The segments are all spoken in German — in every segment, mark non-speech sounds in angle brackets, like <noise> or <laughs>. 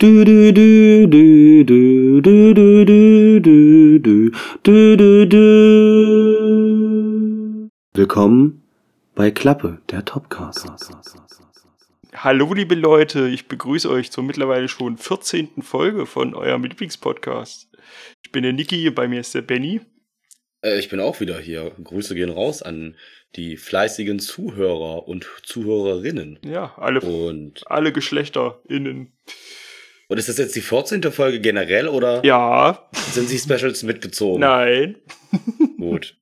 Du du du du du du du du du du du du du Willkommen bei Klappe, der Topcast. Hallo liebe Leute, ich begrüße euch zur mittlerweile schon 14. Folge von eurem Lieblingspodcast. Ich bin der Niki, bei mir ist der Benny. Äh, ich bin auch wieder hier. Grüße gehen raus an die fleißigen Zuhörer und Zuhörerinnen. Ja, alle, Und, alle GeschlechterInnen. Und ist das jetzt die 14. Folge generell oder Ja, sind sie Specials mitgezogen? nein, <laughs> Gut.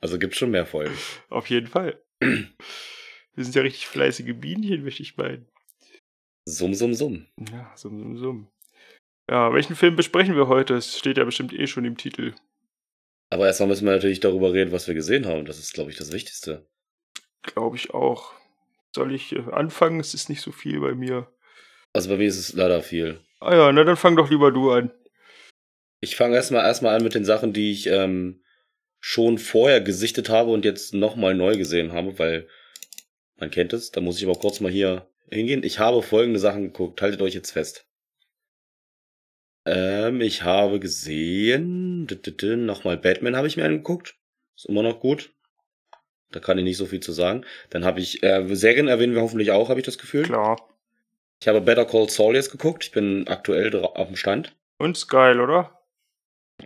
Also gibt's schon mehr Folgen. auf jeden Fall. Wir sind ja richtig fleißige Bienchen, möchte ich meinen. Summ, summ, summ. Ja, summ, summ, summ. Ja, welchen Film besprechen wir heute? Es steht ja bestimmt eh schon im Titel. Aber erstmal müssen wir natürlich darüber reden, was wir gesehen haben. Das ist, glaube ich, das Wichtigste. Glaube ich auch. Soll ich äh, anfangen? Es ist nicht so viel bei mir. Also bei mir ist es leider viel. Ah ja, na dann fang doch lieber du an. Ich fange erstmal erstmal an mit den Sachen, die ich ähm, schon vorher gesichtet habe und jetzt nochmal neu gesehen habe, weil man kennt es. Da muss ich aber kurz mal hier hingehen. Ich habe folgende Sachen geguckt. Haltet euch jetzt fest. Ähm, ich habe gesehen, nochmal Batman habe ich mir angeguckt. Ist immer noch gut. Da kann ich nicht so viel zu sagen. Dann habe ich, äh, Serien erwähnen wir hoffentlich auch, habe ich das Gefühl. Klar. Ich habe Better Call Saul jetzt geguckt. Ich bin aktuell auf dem Stand. Und ist geil, oder?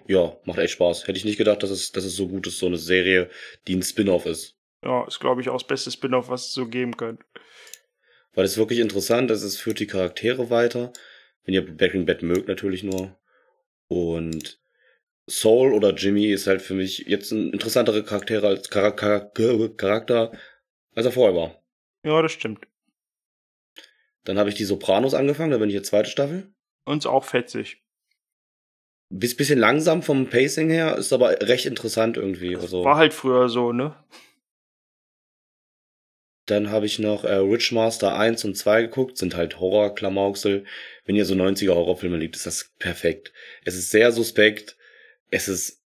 Ja, macht echt Spaß. Hätte ich nicht gedacht, dass es, dass es so gut ist, so eine Serie, die ein Spin-off ist. Ja, ist glaube ich auch das beste Spin-off, was es so geben kann. Weil es wirklich interessant ist, es führt die Charaktere weiter. Wenn ihr Breaking Bad mögt, natürlich nur. Und Saul oder Jimmy ist halt für mich jetzt ein interessanterer Charakter als Chara- Chara- Charakter, als er vorher war. Ja, das stimmt. Dann habe ich die Sopranos angefangen, da bin ich jetzt zweite Staffel. Und auch fetzig. Bis bisschen langsam vom Pacing her, ist aber recht interessant irgendwie. Also, War halt früher so, ne? Dann habe ich noch äh, Rich Master 1 und 2 geguckt, sind halt Horror-Klamauksel. Wenn ihr so 90er Horrorfilme liebt, ist das perfekt. Es ist sehr suspekt, es ist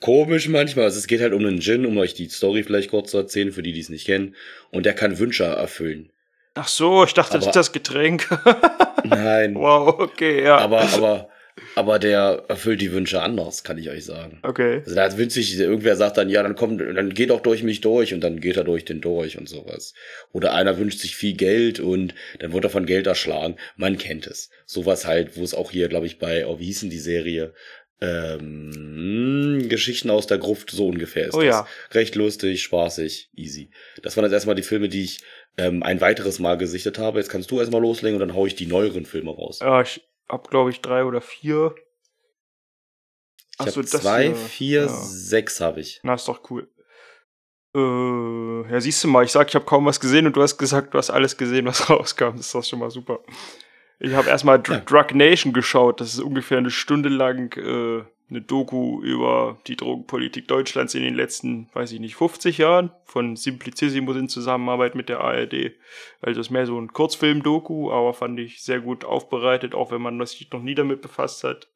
komisch manchmal, also es geht halt um einen Djinn, um euch die Story vielleicht kurz zu erzählen, für die, die es nicht kennen. Und der kann Wünsche erfüllen. Ach so, ich dachte, das Aber- ist das Getränk. <laughs> Nein, wow, okay, ja. aber, aber, aber der erfüllt die Wünsche anders, kann ich euch sagen. Okay. Also da wünscht sich, irgendwer sagt dann, ja, dann kommt, dann geht doch durch mich durch und dann geht er durch den durch und sowas. Oder einer wünscht sich viel Geld und dann wird er von Geld erschlagen. Man kennt es. Sowas halt, wo es auch hier, glaube ich, bei, oh, wie hieß denn die Serie? Ähm, Geschichten aus der Gruft, so ungefähr ist Oh das. ja. Recht lustig, spaßig, easy. Das waren jetzt erstmal die Filme, die ich ähm, ein weiteres Mal gesichtet habe. Jetzt kannst du erstmal loslegen und dann hau ich die neueren Filme raus. Ja, ich hab, glaube ich, drei oder vier. Ich Ach so, habe das zwei, hier. vier, Ja. sechs habe ich. Na, ist doch cool. Äh, ja, siehst du mal, ich sag, ich habe kaum was gesehen und du hast gesagt, du hast alles gesehen, was <laughs> rauskam. Das ist doch schon mal super. Ich habe erstmal Dr Ja. Drug Nation geschaut. Das ist ungefähr eine Stunde lang äh, eine Doku über die Drogenpolitik Deutschlands in den letzten, weiß ich nicht, 50 Jahren von Simplicissimus in Zusammenarbeit mit der ARD. Also ist mehr so ein Kurzfilm-Doku, aber fand ich sehr gut aufbereitet, auch wenn man sich noch nie damit befasst hat.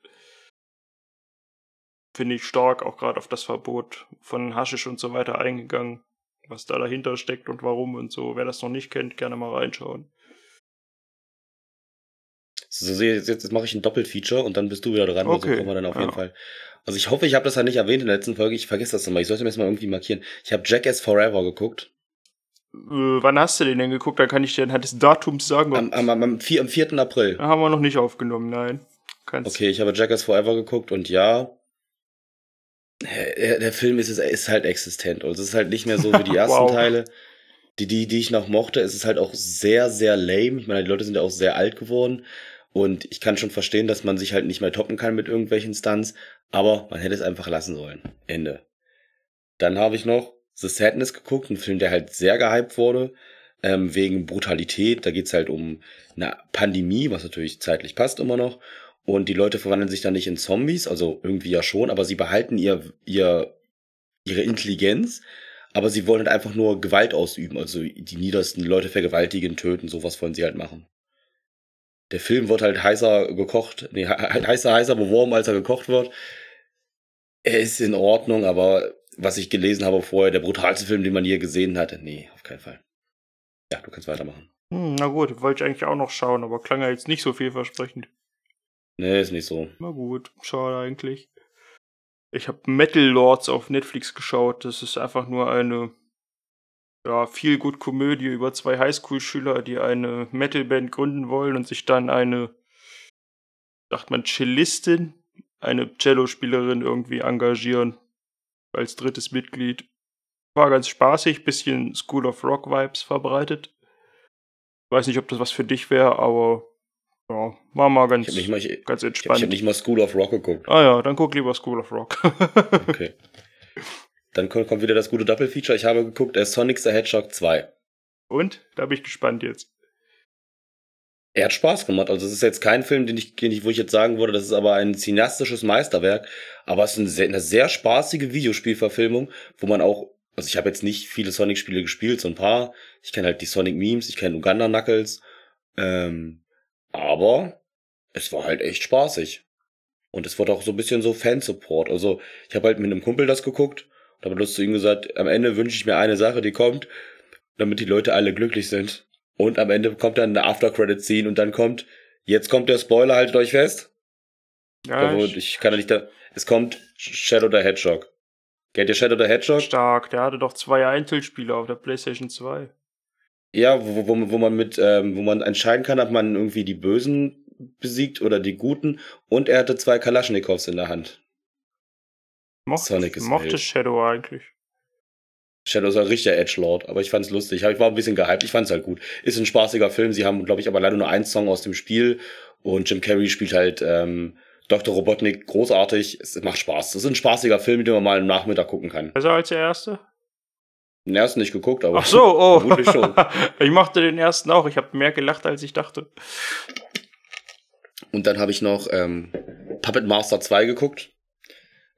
Finde ich stark, auch gerade auf das Verbot von Haschisch und so weiter eingegangen, was da dahinter steckt und warum und so. Wer das noch nicht kennt, gerne mal reinschauen. So, sehe jetzt, jetzt mache ich ein Doppelfeature und dann bist du wieder dran. Also Okay, kommen wir dann auf ja. jeden Fall. Also ich hoffe, ich habe das ja nicht erwähnt in der letzten Folge. Ich vergesse das immer. Ich sollte mir das mal irgendwie markieren. Ich habe Jackass Forever geguckt. Äh, wann hast du den denn geguckt? Da kann ich dir anhand des Datums sagen. Am, am, am, am, 4, am 4. April. Da haben wir noch nicht aufgenommen, nein. Kannst Okay, ich habe Jackass Forever geguckt und ja. Der, der Film ist, ist halt existent. Also es ist halt nicht mehr so wie die <laughs> ersten Wow. Teile. Die, die, die ich noch mochte, es ist halt auch sehr, sehr lame. Ich meine, die Leute sind ja auch sehr alt geworden. Und ich kann schon verstehen, dass man sich halt nicht mehr toppen kann mit irgendwelchen Stunts. Aber man hätte es einfach lassen sollen. Ende. Dann habe ich noch The Sadness geguckt, ein Film, der halt sehr gehypt wurde. Ähm, wegen Brutalität. Da geht's halt um eine Pandemie, was natürlich zeitlich passt immer noch. Und die Leute verwandeln sich dann nicht in Zombies, also irgendwie ja schon, aber sie behalten ihr, ihr, ihre Intelligenz, aber sie wollen halt einfach nur Gewalt ausüben, also die niedersten Leute vergewaltigen, töten, sowas wollen sie halt machen. Der Film wird halt heißer gekocht, nee, he- he- heißer, heißer beworben, als er gekocht wird. Er ist in Ordnung, aber was ich gelesen habe vorher, der brutalste Film, den man je gesehen hatte, nee, auf keinen Fall. Ja, du kannst weitermachen. Hm, na gut, wollte ich eigentlich auch noch schauen, aber klang ja jetzt nicht so vielversprechend. Nee, ist nicht so. Na gut, schade eigentlich. Ich habe Metal Lords auf Netflix geschaut. Das ist einfach nur eine ja, viel gut Komödie über zwei Highschool-Schüler, die eine Metalband gründen wollen und sich dann eine, sagt man, Cellistin, eine Cello-Spielerin irgendwie engagieren als drittes Mitglied. War ganz spaßig, bisschen School of Rock Vibes verbreitet. Weiß nicht, ob das was für dich wäre, aber ja, war mal ganz, Ich habe nicht, mal- ich, ganz ich entspannt. hab nicht mal School of Rock geguckt. ah ja, dann guck lieber School of Rock. <laughs> Okay. Dann kommt, wieder das gute Doppelfeature. Ich habe geguckt, äh, Sonic the Hedgehog 2. Und? Da bin ich gespannt jetzt. Er hat Spaß gemacht. Also es ist jetzt kein Film, den ich, den ich, wo ich jetzt sagen würde, das ist aber ein cineastisches Meisterwerk. Aber es ist eine sehr, eine sehr spaßige Videospielverfilmung, wo man auch, also ich habe jetzt nicht viele Sonic-Spiele gespielt, so ein paar. Ich kenne halt die Sonic-Memes, ich kenne Uganda Knuckles. Ähm, aber es war halt echt spaßig. Und es wurde auch so ein bisschen so Fansupport. Also ich habe halt mit einem Kumpel das geguckt und habe bloß zu ihm gesagt, am Ende wünsche ich mir eine Sache, die kommt, damit die Leute alle glücklich sind. Und am Ende kommt dann eine After-Credit-Scene und dann kommt, jetzt kommt der Spoiler, haltet euch fest. Ja, Da ich- ich kann ja nicht da, es kommt Shadow the Hedgehog. Kennt ihr Shadow the Hedgehog? stark. Der hatte doch zwei Einzelspiele auf der PlayStation 2. Ja, wo, wo, wo man mit, ähm, wo man entscheiden kann, ob man irgendwie die Bösen besiegt oder die Guten. Und er hatte zwei Kalaschnikows in der Hand. Mochte, Sonic ist mochte wild. Shadow eigentlich. Shadow ist ein richtiger Edgelord, aber ich fand's lustig. Ich war ein bisschen gehypt, ich fand's halt gut. Ist ein spaßiger Film. Sie haben, glaube ich, aber leider nur einen Song aus dem Spiel. Und Jim Carrey spielt halt ähm, Dr. Robotnik großartig. Es macht Spaß. Es ist ein spaßiger Film, den man mal am Nachmittag gucken kann. Besser als der erste? Den ersten nicht geguckt, aber Ach so, oh. <laughs> vermutlich schon. <laughs> ich mochte den ersten auch. Ich habe mehr gelacht, als ich dachte. Und dann habe ich noch ähm, Puppet Master 2 geguckt.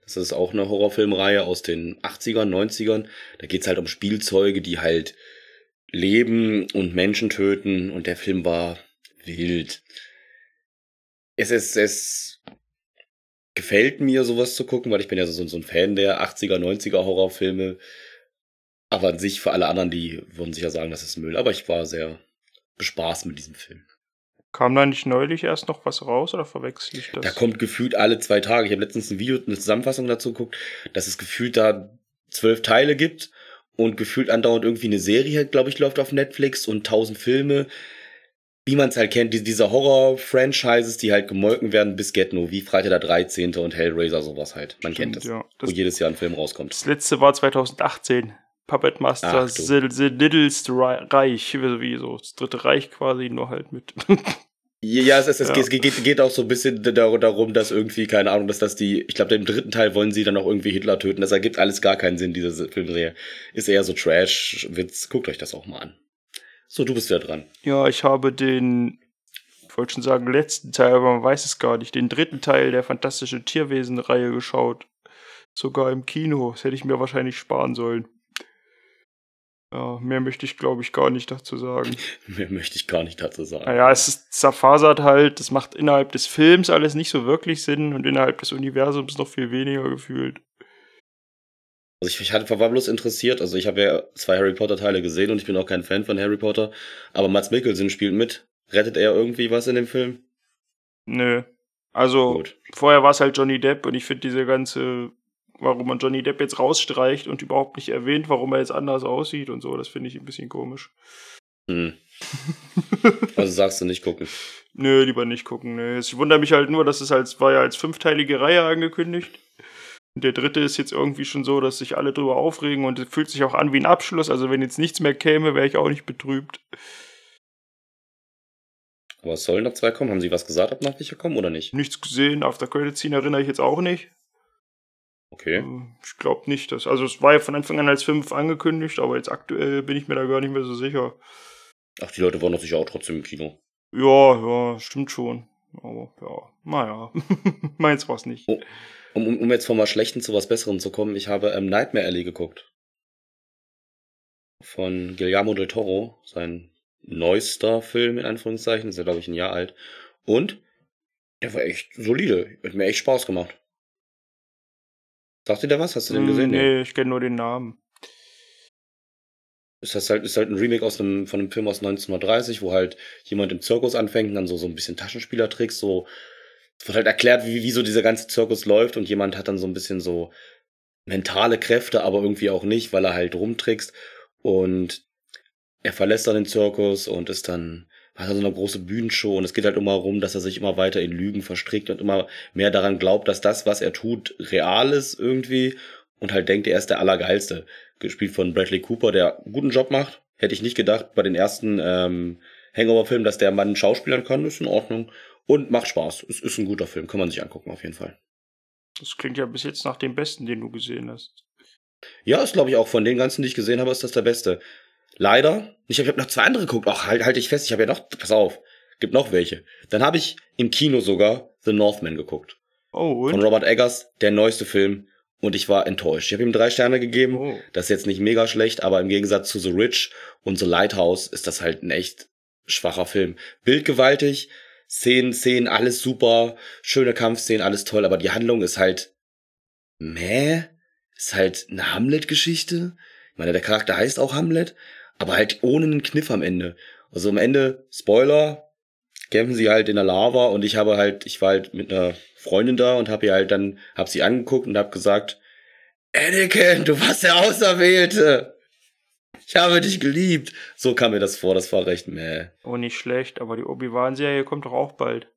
Das ist auch eine Horrorfilmreihe aus den 80ern, 90ern. Da geht's halt um Spielzeuge, die halt leben und Menschen töten. Und der Film war wild. Es ist, es gefällt mir, sowas zu gucken, weil ich bin ja so, so ein Fan der 80er, 90er Horrorfilme. Aber an sich, für alle anderen, die würden sicher sagen, das ist Müll. Aber ich war sehr bespaßt mit diesem Film. Kam da nicht neulich erst noch was raus oder verwechsel ich das? Da kommt gefühlt alle zwei Tage. Ich habe letztens ein Video, eine Zusammenfassung dazu geguckt, dass es gefühlt da zwölf Teile gibt und gefühlt andauernd irgendwie eine Serie, glaube ich, läuft auf Netflix und tausend Filme. Wie man es halt kennt, die, diese Horror-Franchises, die halt gemolken werden bis Get-No, wie Freitag der 13. und Hellraiser, sowas halt. Man kennt es. Ja. Wo Das, jedes Jahr ein Film rauskommt. das letzte war 2018. Puppet Master Ach. The, The Littlest Reich. Wie so das dritte Reich quasi, nur halt mit. Ja, es, es, es <laughs> Ja. Geht, geht, auch so ein bisschen dar- darum, dass irgendwie, keine Ahnung, dass das die, ich glaube, im dritten Teil wollen sie dann auch irgendwie Hitler töten. Das ergibt alles gar keinen Sinn, diese Filmserie. Ist eher so Trash-Witz. Guckt euch das auch mal an. So, du bist wieder dran. ja, ich habe den, ich wollte schon sagen, letzten Teil, aber man weiß es gar nicht, den dritten Teil der Fantastische Tierwesen-Reihe geschaut. Sogar im Kino. Das hätte ich mir wahrscheinlich sparen sollen. Ja, mehr möchte ich, glaube ich, gar nicht dazu sagen. <laughs> Mehr möchte ich gar nicht dazu sagen. Naja, es ist zerfasert halt, das macht innerhalb des Films alles nicht so wirklich Sinn und innerhalb des Universums noch viel weniger gefühlt. Also ich, ich hatte, war bloß interessiert, also ich habe ja zwei Harry Potter Teile gesehen und ich bin auch kein Fan von Harry Potter, aber Mats Mikkelsen spielt mit. Rettet er irgendwie was in dem Film? Nö. Also, Gut. vorher war es halt Johnny Depp und ich finde diese ganze, warum man Johnny Depp jetzt rausstreicht und überhaupt nicht erwähnt, warum er jetzt anders aussieht und so, das finde ich ein bisschen komisch. Hm. <laughs> Also sagst du nicht gucken. Nö, lieber nicht gucken. Nö. Ich wundere mich halt nur, dass es als, war ja als fünfteilige Reihe angekündigt. Und der dritte ist jetzt irgendwie schon so, dass sich alle drüber aufregen und es fühlt sich auch an wie ein Abschluss. Also wenn jetzt nichts mehr käme, wäre ich auch nicht betrübt. Aber es sollen noch zwei kommen? Haben sie was gesagt, ob noch welche kommen oder nicht? Nichts gesehen, After Credit Scene erinnere ich jetzt auch nicht. Okay. Äh, Ich glaube nicht, dass. Also es war ja von Anfang an als fünf angekündigt, aber jetzt aktuell bin ich mir da gar nicht mehr so sicher. Ach, die Leute waren doch sicher auch trotzdem im Kino. Ja, ja, stimmt schon. Aber ja, naja. <laughs> Meins war's nicht. Oh. Um, um, um jetzt von mal Schlechten zu was Besserem zu kommen, ich habe ähm, Nightmare Alley geguckt. Von Guillermo del Toro, sein neuester Film in Anführungszeichen, ist ja glaube ich ein Jahr alt. Und der war echt solide, hat mir echt Spaß gemacht. Sagt dir da was? Hast du den gesehen? Hm, nee, ich kenne nur den Namen. Ist das halt, ist halt ein Remake aus einem, von einem Film aus 1930, wo halt jemand im Zirkus anfängt und dann so, so ein bisschen Taschenspielertricks, so es wird halt erklärt, wie, wie so dieser ganze Zirkus läuft und jemand hat dann so ein bisschen so mentale Kräfte, aber irgendwie auch nicht, weil er halt rumtrickst und er verlässt dann den Zirkus und ist dann hat er so eine große Bühnenshow und es geht halt immer darum, dass er sich immer weiter in Lügen verstrickt und immer mehr daran glaubt, dass das, was er tut, real ist irgendwie und halt denkt, er ist der Allergeilste. Gespielt von Bradley Cooper, der einen guten Job macht. Hätte ich nicht gedacht bei den ersten ähm, Hangover-Filmen, dass der Mann Schauspielern kann, ist in Ordnung und macht Spaß. Es ist ein guter Film, kann man sich angucken auf jeden Fall. Das klingt ja bis jetzt nach dem besten, den du gesehen hast. Ja, ist glaube ich auch von den ganzen, die ich gesehen habe, ist das der beste. Leider, ich habe hab noch zwei andere geguckt. Ach, halt, halt ich fest, ich habe ja noch, pass auf, gibt noch welche. Dann habe ich im Kino sogar The Northman geguckt. Oh, Von und? Robert Eggers, der neueste Film. Und ich war enttäuscht. Ich habe ihm drei Sterne gegeben. Oh. Das ist jetzt nicht mega schlecht, aber im Gegensatz zu The Rich und The Lighthouse ist das halt ein echt schwacher Film. Bildgewaltig, Szenen, Szenen, alles super, schöne Kampfszenen, alles toll, aber die Handlung ist halt meh, ist halt eine Hamlet-Geschichte. Ich meine, der Charakter heißt auch Hamlet, aber halt ohne einen Kniff am Ende. Also am Ende, Spoiler, kämpfen sie halt in der Lava und ich habe halt, ich war halt mit einer Freundin da und habe ihr halt dann, hab sie angeguckt und hab gesagt, Anakin, du warst der Auserwählte. Ich habe dich geliebt. So kam mir das vor, das war recht meh. Oh, nicht schlecht, aber die Obi-Wan-Serie kommt doch auch bald.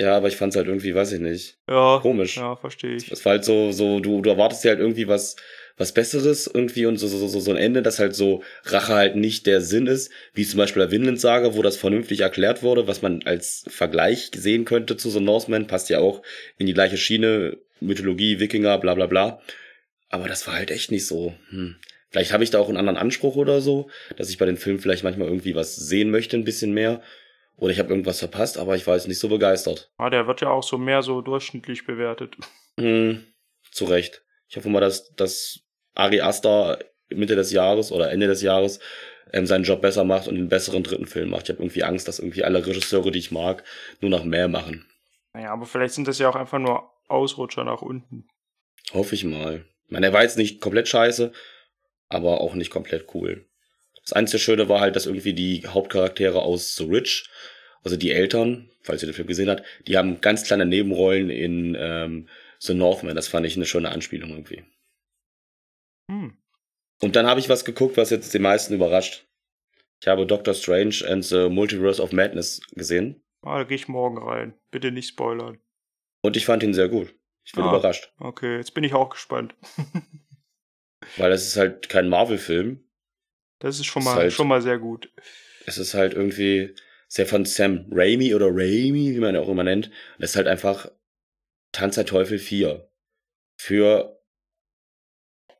Ja, aber ich fand's halt irgendwie, weiß ich nicht, Ja. komisch. Ja, verstehe ich. Es war halt so, so, du, du erwartest dir halt irgendwie was, was Besseres irgendwie und so, so, so, so ein Ende, dass halt so Rache halt nicht der Sinn ist, wie zum Beispiel der Vinland-Saga, wo das vernünftig erklärt wurde, was man als Vergleich sehen könnte zu The Northman, passt ja auch in die gleiche Schiene, Mythologie, Wikinger, bla bla bla. Aber das war halt echt nicht so. Hm. Vielleicht habe ich da auch einen anderen Anspruch oder so, dass ich bei den Filmen vielleicht manchmal irgendwie was sehen möchte, ein bisschen mehr. Oder ich habe irgendwas verpasst, aber ich war jetzt nicht so begeistert. Ah, der wird ja auch so mehr so durchschnittlich bewertet. Hm, zu Recht. Ich hoffe mal, dass, dass Ari Aster Mitte des Jahres oder Ende des Jahres ähm, seinen Job besser macht und einen besseren dritten Film macht. Ich habe irgendwie Angst, dass irgendwie alle Regisseure, die ich mag, nur noch mehr machen. Naja, aber vielleicht sind das ja auch einfach nur Ausrutscher nach unten. Hoffe ich mal. Ich meine, er war jetzt nicht komplett scheiße, aber auch nicht komplett cool. Das einzige Schöne war halt, dass irgendwie die Hauptcharaktere aus The Rich, also die Eltern, falls ihr den Film gesehen habt, die haben ganz kleine Nebenrollen in ähm, The Northman. Das fand ich eine schöne Anspielung irgendwie. Hm. Und dann habe ich was geguckt, was jetzt die meisten überrascht. Ich habe Doctor Strange and the Multiverse of Madness gesehen Ah, da gehe ich morgen rein. Bitte nicht spoilern. und ich fand ihn sehr gut. Ich bin Ah. überrascht, Okay, jetzt bin ich auch gespannt. <laughs> weil das ist halt kein Marvel-Film. Das ist schon Ist mal, halt- schon mal sehr gut. Es ist halt irgendwie sehr von Sam Raimi oder Raimi, wie man ihn auch immer nennt. Das ist halt einfach Tanz der Teufel 4 für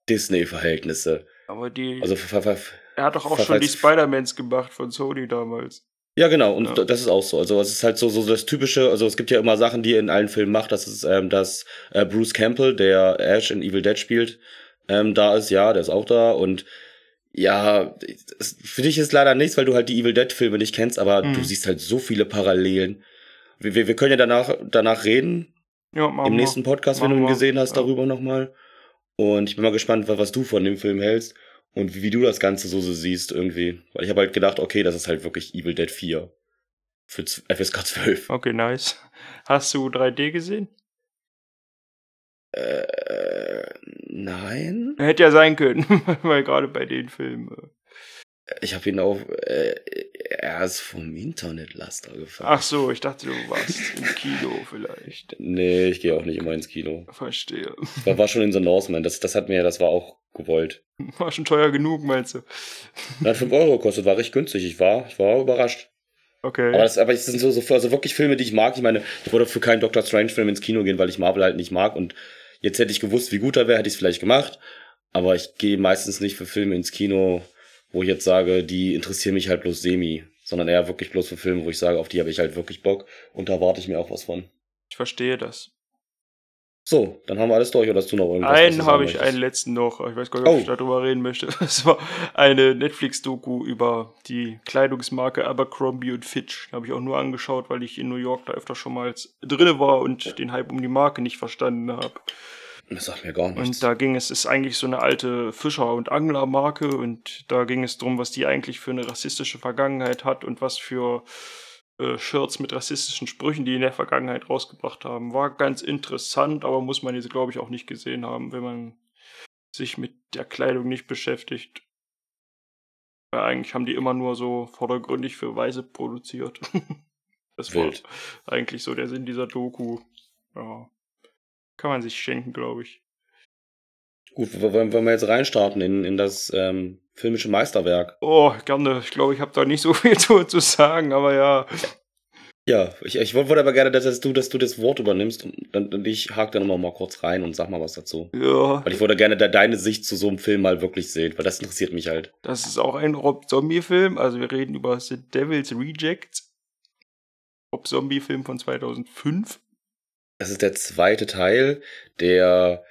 Disney-Verhältnisse. Aber die, Also er hat doch auch schon die Spider-Mans gemacht von Sony damals. Ja, genau, und Ja. das ist auch so. Also es ist halt so, so das typische, also es gibt ja immer Sachen, die er in allen Filmen macht. Das ist, ähm, dass äh, Bruce Campbell, der Ash in Evil Dead spielt, ähm, da ist, ja, der ist auch da. Und ja, es, für dich ist leider nichts, weil du halt die Evil Dead-Filme nicht kennst, aber Mhm. du siehst halt so viele Parallelen. Wir, wir, wir können ja danach, danach reden, Ja, machen im nächsten Podcast, wenn du ihn gesehen hast, Ja. darüber nochmal. Und ich bin mal gespannt, was, was du von dem Film hältst und wie, wie du das Ganze so, so siehst irgendwie. Weil ich habe halt gedacht, okay, das ist halt wirklich Evil Dead 4. Für z- FSK 12. Okay, nice. Hast du 3D gesehen? Äh, nein. Hätte ja sein können, <laughs> weil gerade bei den Filmen. Ich habe ihn auf. Äh, er ist vom Internetlaster gefallen. Ach so, ich dachte, du warst im Kino vielleicht. Nee, ich gehe auch nicht immer ins Kino. Verstehe. War, war schon in The Northman. Das, das hat mir, das war auch gewollt. War schon teuer genug, meinst du? Hat 5 Euro gekostet, war recht günstig. Ich war, ich war überrascht. Okay. Aber das, aber es sind so, so also wirklich Filme, die ich mag. Ich meine, ich würde für keinen Doctor Strange-Film ins Kino gehen, weil ich Marvel halt nicht mag. Und jetzt hätte ich gewusst, wie gut er wäre, hätte ich es vielleicht gemacht. Aber ich gehe meistens nicht für Filme ins Kino, wo ich jetzt sage, die interessieren mich halt bloß semi. Sondern eher wirklich bloß für Filme, wo ich sage, auf die habe ich halt wirklich Bock. Und da erwarte ich mir auch was von. ich verstehe das. So, dann haben wir alles durch. Oder hast du noch irgendwas? Einen habe ich, einen letzten noch. Ich weiß gar nicht, ob Oh. ich darüber reden möchte. <laughs> Es war eine Netflix-Doku über die Kleidungsmarke Abercrombie und Fitch. Habe ich auch nur angeschaut, weil ich in New York da öfter schon mal drinne war und den Hype um die Marke nicht verstanden habe. Das sagt mir gar nichts. Und da ging es, ist eigentlich so eine alte Fischer- und Anglermarke und da ging es drum, was die eigentlich für eine rassistische Vergangenheit hat und was für äh, Shirts mit rassistischen Sprüchen, die in der Vergangenheit rausgebracht haben. War ganz interessant, aber muss man jetzt, glaube ich, auch nicht gesehen haben, wenn man sich mit der Kleidung nicht beschäftigt. Weil eigentlich haben die immer nur so vordergründig für Weise produziert. <laughs> das Wild. war eigentlich so der Sinn dieser Doku. Ja. Kann man sich schenken, glaube ich. Gut, wollen, wollen wir jetzt reinstarten in, in das ähm, filmische Meisterwerk? Oh, gerne. Ich glaube, ich habe da nicht so <laughs> viel zu, zu sagen, aber ja. Ja, ich, ich wollte aber gerne, dass du, dass du das Wort übernimmst und, dann, und ich hake dann immer mal kurz rein und sag mal was dazu. Ja, Weil ich wollte gerne da deine Sicht zu so einem Film mal wirklich sehen, weil das interessiert mich halt. das ist auch ein Rob Zombie-Film. Also wir reden über The Devil's Reject. Rob Zombie-Film von 2005. Das ist der zweite Teil der,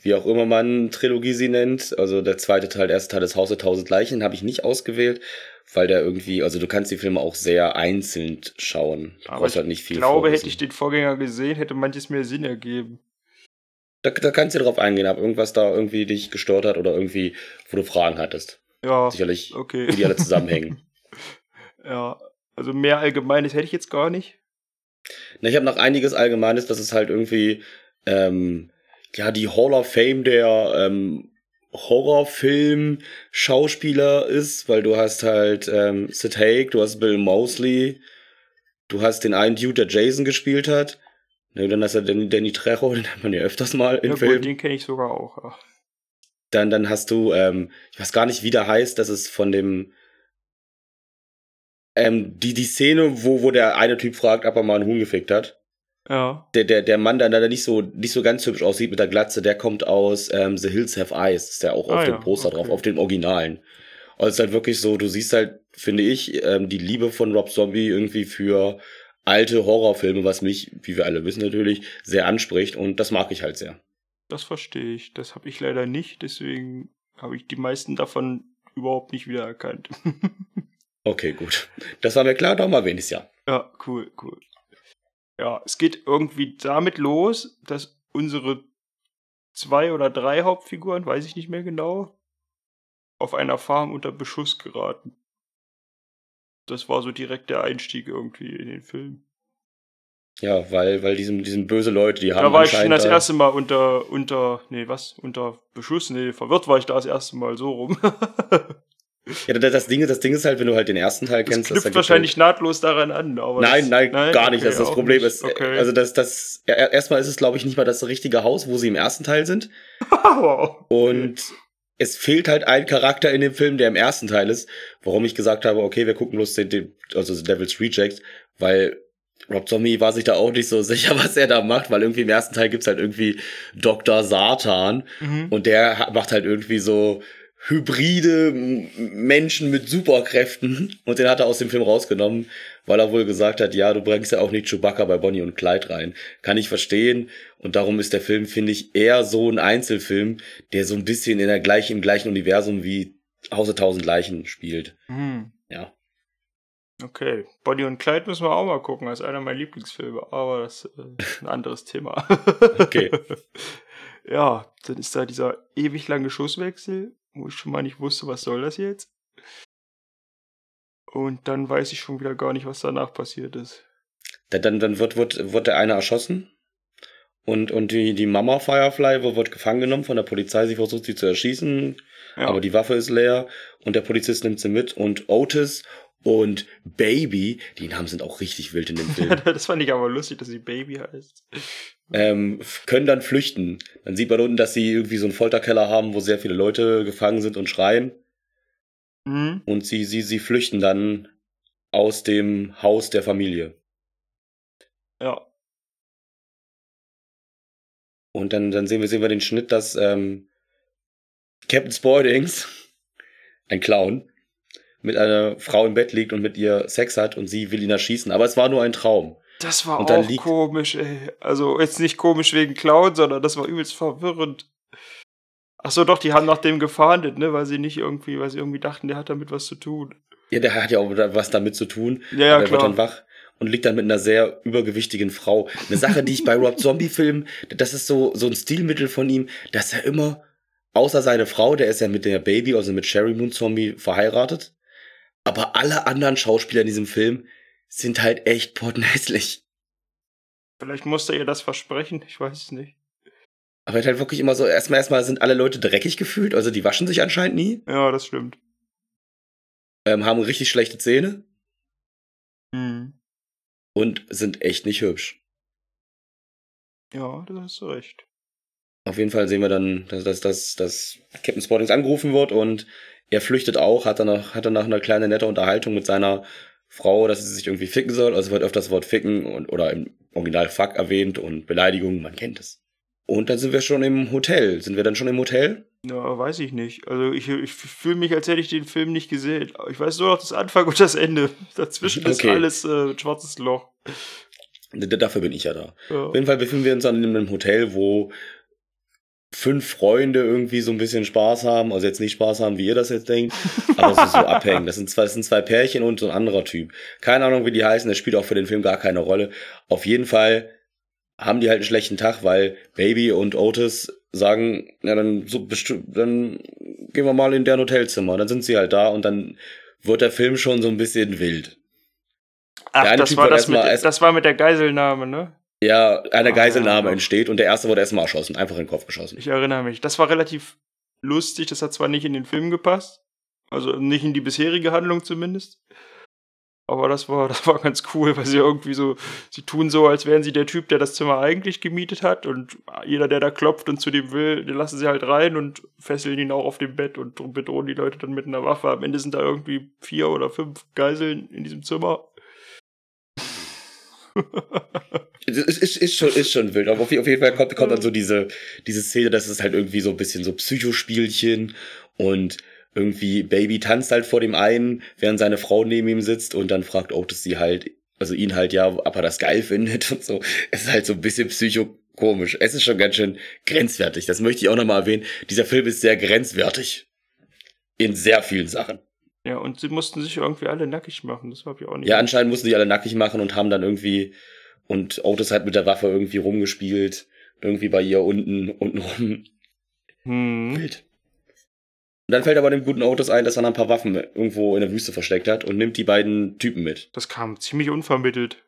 wie auch immer man Trilogie sie nennt. Also der zweite Teil, der erste Teil des Haus der tausend Leichen, habe ich nicht ausgewählt, weil der irgendwie, also du kannst die Filme auch sehr einzeln schauen. Du Aber ich halt nicht viel Ich glaube, Vorwissen. hätte ich den Vorgänger gesehen, hätte manches mehr Sinn ergeben. Da, da kannst du drauf eingehen, ob irgendwas da irgendwie dich gestört hat oder irgendwie, wo du Fragen hattest. Ja, Sicherlich, okay. wie die alle zusammenhängen. <laughs> ja, also mehr Allgemeines hätte ich jetzt gar nicht. Na, ich habe noch einiges Allgemeines, dass es halt irgendwie, ähm, ja, die Hall of Fame der ähm, Horrorfilm-Schauspieler ist, weil du hast halt ähm, Sid Haig, du hast Bill Mosley, du hast den einen Dude, der Jason gespielt hat. Ne, dann hast du Danny, Danny Trejo, <laughs> den hat man ja öfters mal in Ja, Filmen. gut, den kenne ich sogar auch. Ja. Dann, dann hast du, ähm, ich weiß gar nicht, wie der heißt, das ist von dem, ähm, die, die Szene, wo, wo der eine Typ fragt, ob er mal einen Huhn gefickt hat. ja. Der, der, der Mann, der da nicht so, nicht so ganz hübsch aussieht mit der Glatze, der kommt aus ähm, The Hills Have Eyes. Ist der auch auf Ah, dem ja, Poster okay. drauf, auf den Originalen. Und es ist halt wirklich so, du siehst halt, finde ich, ähm, die Liebe von Rob Zombie irgendwie für alte Horrorfilme, was mich, wie wir alle wissen natürlich, sehr anspricht und das mag ich halt sehr. Das verstehe ich. Das habe ich leider nicht, deswegen habe ich die meisten davon überhaupt nicht wiedererkannt. <laughs> Okay, gut. Das war mir klar, doch mal wenigstens ja. ja, cool, cool. Ja, es geht irgendwie damit los, dass unsere zwei oder drei Hauptfiguren, weiß ich nicht mehr genau, auf einer Farm unter Beschuss geraten. Das war so direkt der Einstieg irgendwie in den Film. Ja, weil, weil diesen, diesen böse Leute, die haben Da war ich schon das da- erste Mal unter, unter, nee, was? Unter Beschuss? Nee, verwirrt war ich da das erste Mal so rum. <laughs> Ja, das, das Ding ist, das Ding ist halt, wenn du halt den ersten Teil Das kennst, knüpft da gibt's wahrscheinlich nahtlos daran an, aber. Nein, das, nein, gar nicht. Okay, das ist das Problem. Ist, okay. Also das, das, ja, erstmal ist es, glaube ich, nicht mal das richtige Haus, wo sie im ersten Teil sind. <laughs> wow. Und es fehlt halt ein Charakter in dem Film, der im ersten Teil ist, warum ich gesagt habe, okay, wir gucken bloß den, den also The Devil's Reject, weil Rob Zombie war sich da auch nicht so <laughs> sicher, was er da macht, weil irgendwie im ersten Teil gibt's halt irgendwie Dr. Satan Mhm. und der macht halt irgendwie so hybride Menschen mit Superkräften und den hat er aus dem Film rausgenommen, weil er wohl gesagt hat, ja, du bringst ja auch nicht Chewbacca bei Bonnie und Clyde rein. Kann ich verstehen und darum ist der Film, finde ich, eher so ein Einzelfilm, der so ein bisschen in der gleichen, im gleichen Universum wie Haus der Tausend Leichen spielt. Mhm. Ja. Okay. Bonnie und Clyde müssen wir auch mal gucken, das ist einer meiner Lieblingsfilme, aber das äh, ist ein anderes Thema. Okay. <laughs> ja, dann ist da dieser ewig lange Schusswechsel, wo ich schon mal nicht wusste, was soll das jetzt? Und dann weiß ich schon wieder gar nicht, was danach passiert ist. Dann, dann, wird, wird, wird der eine erschossen und, und die, die Mama Firefly wird, wird gefangen genommen von der Polizei. Sie versucht sie zu erschießen, Ja. aber die Waffe ist leer und der Polizist nimmt sie mit und Otis und Baby, die Namen sind auch richtig wild in dem <laughs> Film, das fand ich aber lustig, dass sie Baby heißt. Ähm, können dann flüchten. Dann sieht man unten, dass sie irgendwie so einen Folterkeller haben, wo sehr viele Leute gefangen sind und schreien Mhm. und sie, sie, sie flüchten dann aus dem Haus der Familie. Ja. Und dann, dann sehen wir, sehen wir den Schnitt, dass ähm, Captain Spauldings, ein Clown, mit einer Frau im Bett liegt und mit ihr Sex hat und sie will ihn erschießen. Aber es war nur ein Traum. Das war auch liegt- komisch, ey. Also jetzt nicht komisch wegen Clown, sondern das war übelst verwirrend. Ach so, doch, die haben nach dem gefahndet, ne, weil sie nicht irgendwie, weil sie irgendwie dachten, der hat damit was zu tun. Ja, der hat ja auch was damit zu tun. Ja, ja, aber er wird klar. dann wach und liegt dann mit einer sehr übergewichtigen Frau. Eine Sache, die ich bei Rob Zombie-Filmen, das ist so, so ein Stilmittel von ihm, dass er immer, außer seine Frau, der ist ja mit der Baby, also mit Sherry Moon Zombie verheiratet, aber alle anderen Schauspieler in diesem Film sind halt echt pottenhässlich. Vielleicht musste ihr das versprechen, ich weiß es nicht. Aber halt wirklich immer so, erstmal, erstmal sind alle Leute dreckig gefühlt, also die waschen sich anscheinend nie, Ja, das stimmt. ähm, haben richtig schlechte Zähne Hm. und sind echt nicht hübsch. Ja, da hast du recht. Auf jeden Fall sehen wir dann, dass, dass, dass, dass Captain Spottings angerufen wird und er flüchtet auch, hat danach, hat danach eine kleine nette Unterhaltung mit seiner Frau, dass sie sich irgendwie ficken soll. Also wird öfter das Wort ficken und, oder im Original fuck erwähnt und Beleidigung, man kennt es. Und dann sind wir schon im Hotel. Sind wir dann schon im Hotel? Ja, weiß ich nicht. Also ich, ich fühle mich, als hätte ich den Film nicht gesehen. Ich weiß nur noch das Anfang und das Ende. <laughs> Dazwischen ist Okay. alles äh, ein schwarzes Loch. Dafür bin ich ja da. Ja. Auf jeden Fall befinden wir uns dann in einem Hotel, wo fünf Freunde irgendwie so ein bisschen Spaß haben. Also jetzt nicht Spaß haben, wie ihr das jetzt denkt, aber es ist so <laughs> abhängen. Das sind zwei, das sind zwei Pärchen und so ein anderer Typ. Keine Ahnung, wie die heißen. Das spielt auch für den Film gar keine Rolle. Auf jeden Fall haben die halt einen schlechten Tag, weil Baby und Otis sagen, ja, dann, so dann gehen wir mal in deren Hotelzimmer. Dann sind sie halt da und dann wird der Film schon so ein bisschen wild. Ach, das war das, mit, erst- das war mit der Geiselnahme, ne? Ja, eine Ah. Geiselnahme entsteht und der erste wurde erstmal erschossen, einfach in den Kopf geschossen. Ich erinnere mich. Das war relativ lustig. Das hat zwar nicht in den Film gepasst. Also nicht in die bisherige Handlung zumindest. Aber das war, <laughs> das war ganz cool, weil sie irgendwie so, sie tun so, als wären sie der Typ, der das Zimmer eigentlich gemietet hat. Und jeder, der da klopft und zu dem will, den lassen sie halt rein und fesseln ihn auch auf dem Bett und bedrohen die Leute dann mit einer Waffe. Am Ende sind da irgendwie vier oder fünf Geiseln in diesem Zimmer. <laughs> Ist, ist, ist, schon, ist schon wild. Aber auf, jeden Fall kommt, kommt dann so diese, diese Szene, dass es halt irgendwie so ein bisschen so Psychospielchen und irgendwie Baby tanzt halt vor dem einen, während seine Frau neben ihm sitzt und dann fragt Otis sie halt, also ihn halt ja, ob er das geil findet und so. Es ist halt so ein bisschen psychokomisch. Es ist schon ganz schön grenzwertig. Das möchte ich auch nochmal erwähnen. Dieser Film ist sehr grenzwertig. In sehr vielen Sachen. Ja, und sie mussten sich irgendwie alle nackig machen. Das habe ich auch nicht. Ja, anscheinend mussten die alle nackig machen und haben dann irgendwie, und Otis hat mit der Waffe irgendwie rumgespielt, irgendwie bei ihr unten, unten rum. hm. Wild. Und dann fällt aber dem guten Otis ein, dass er ein paar Waffen irgendwo in der Wüste versteckt hat und nimmt die beiden Typen mit. Das kam ziemlich unvermittelt.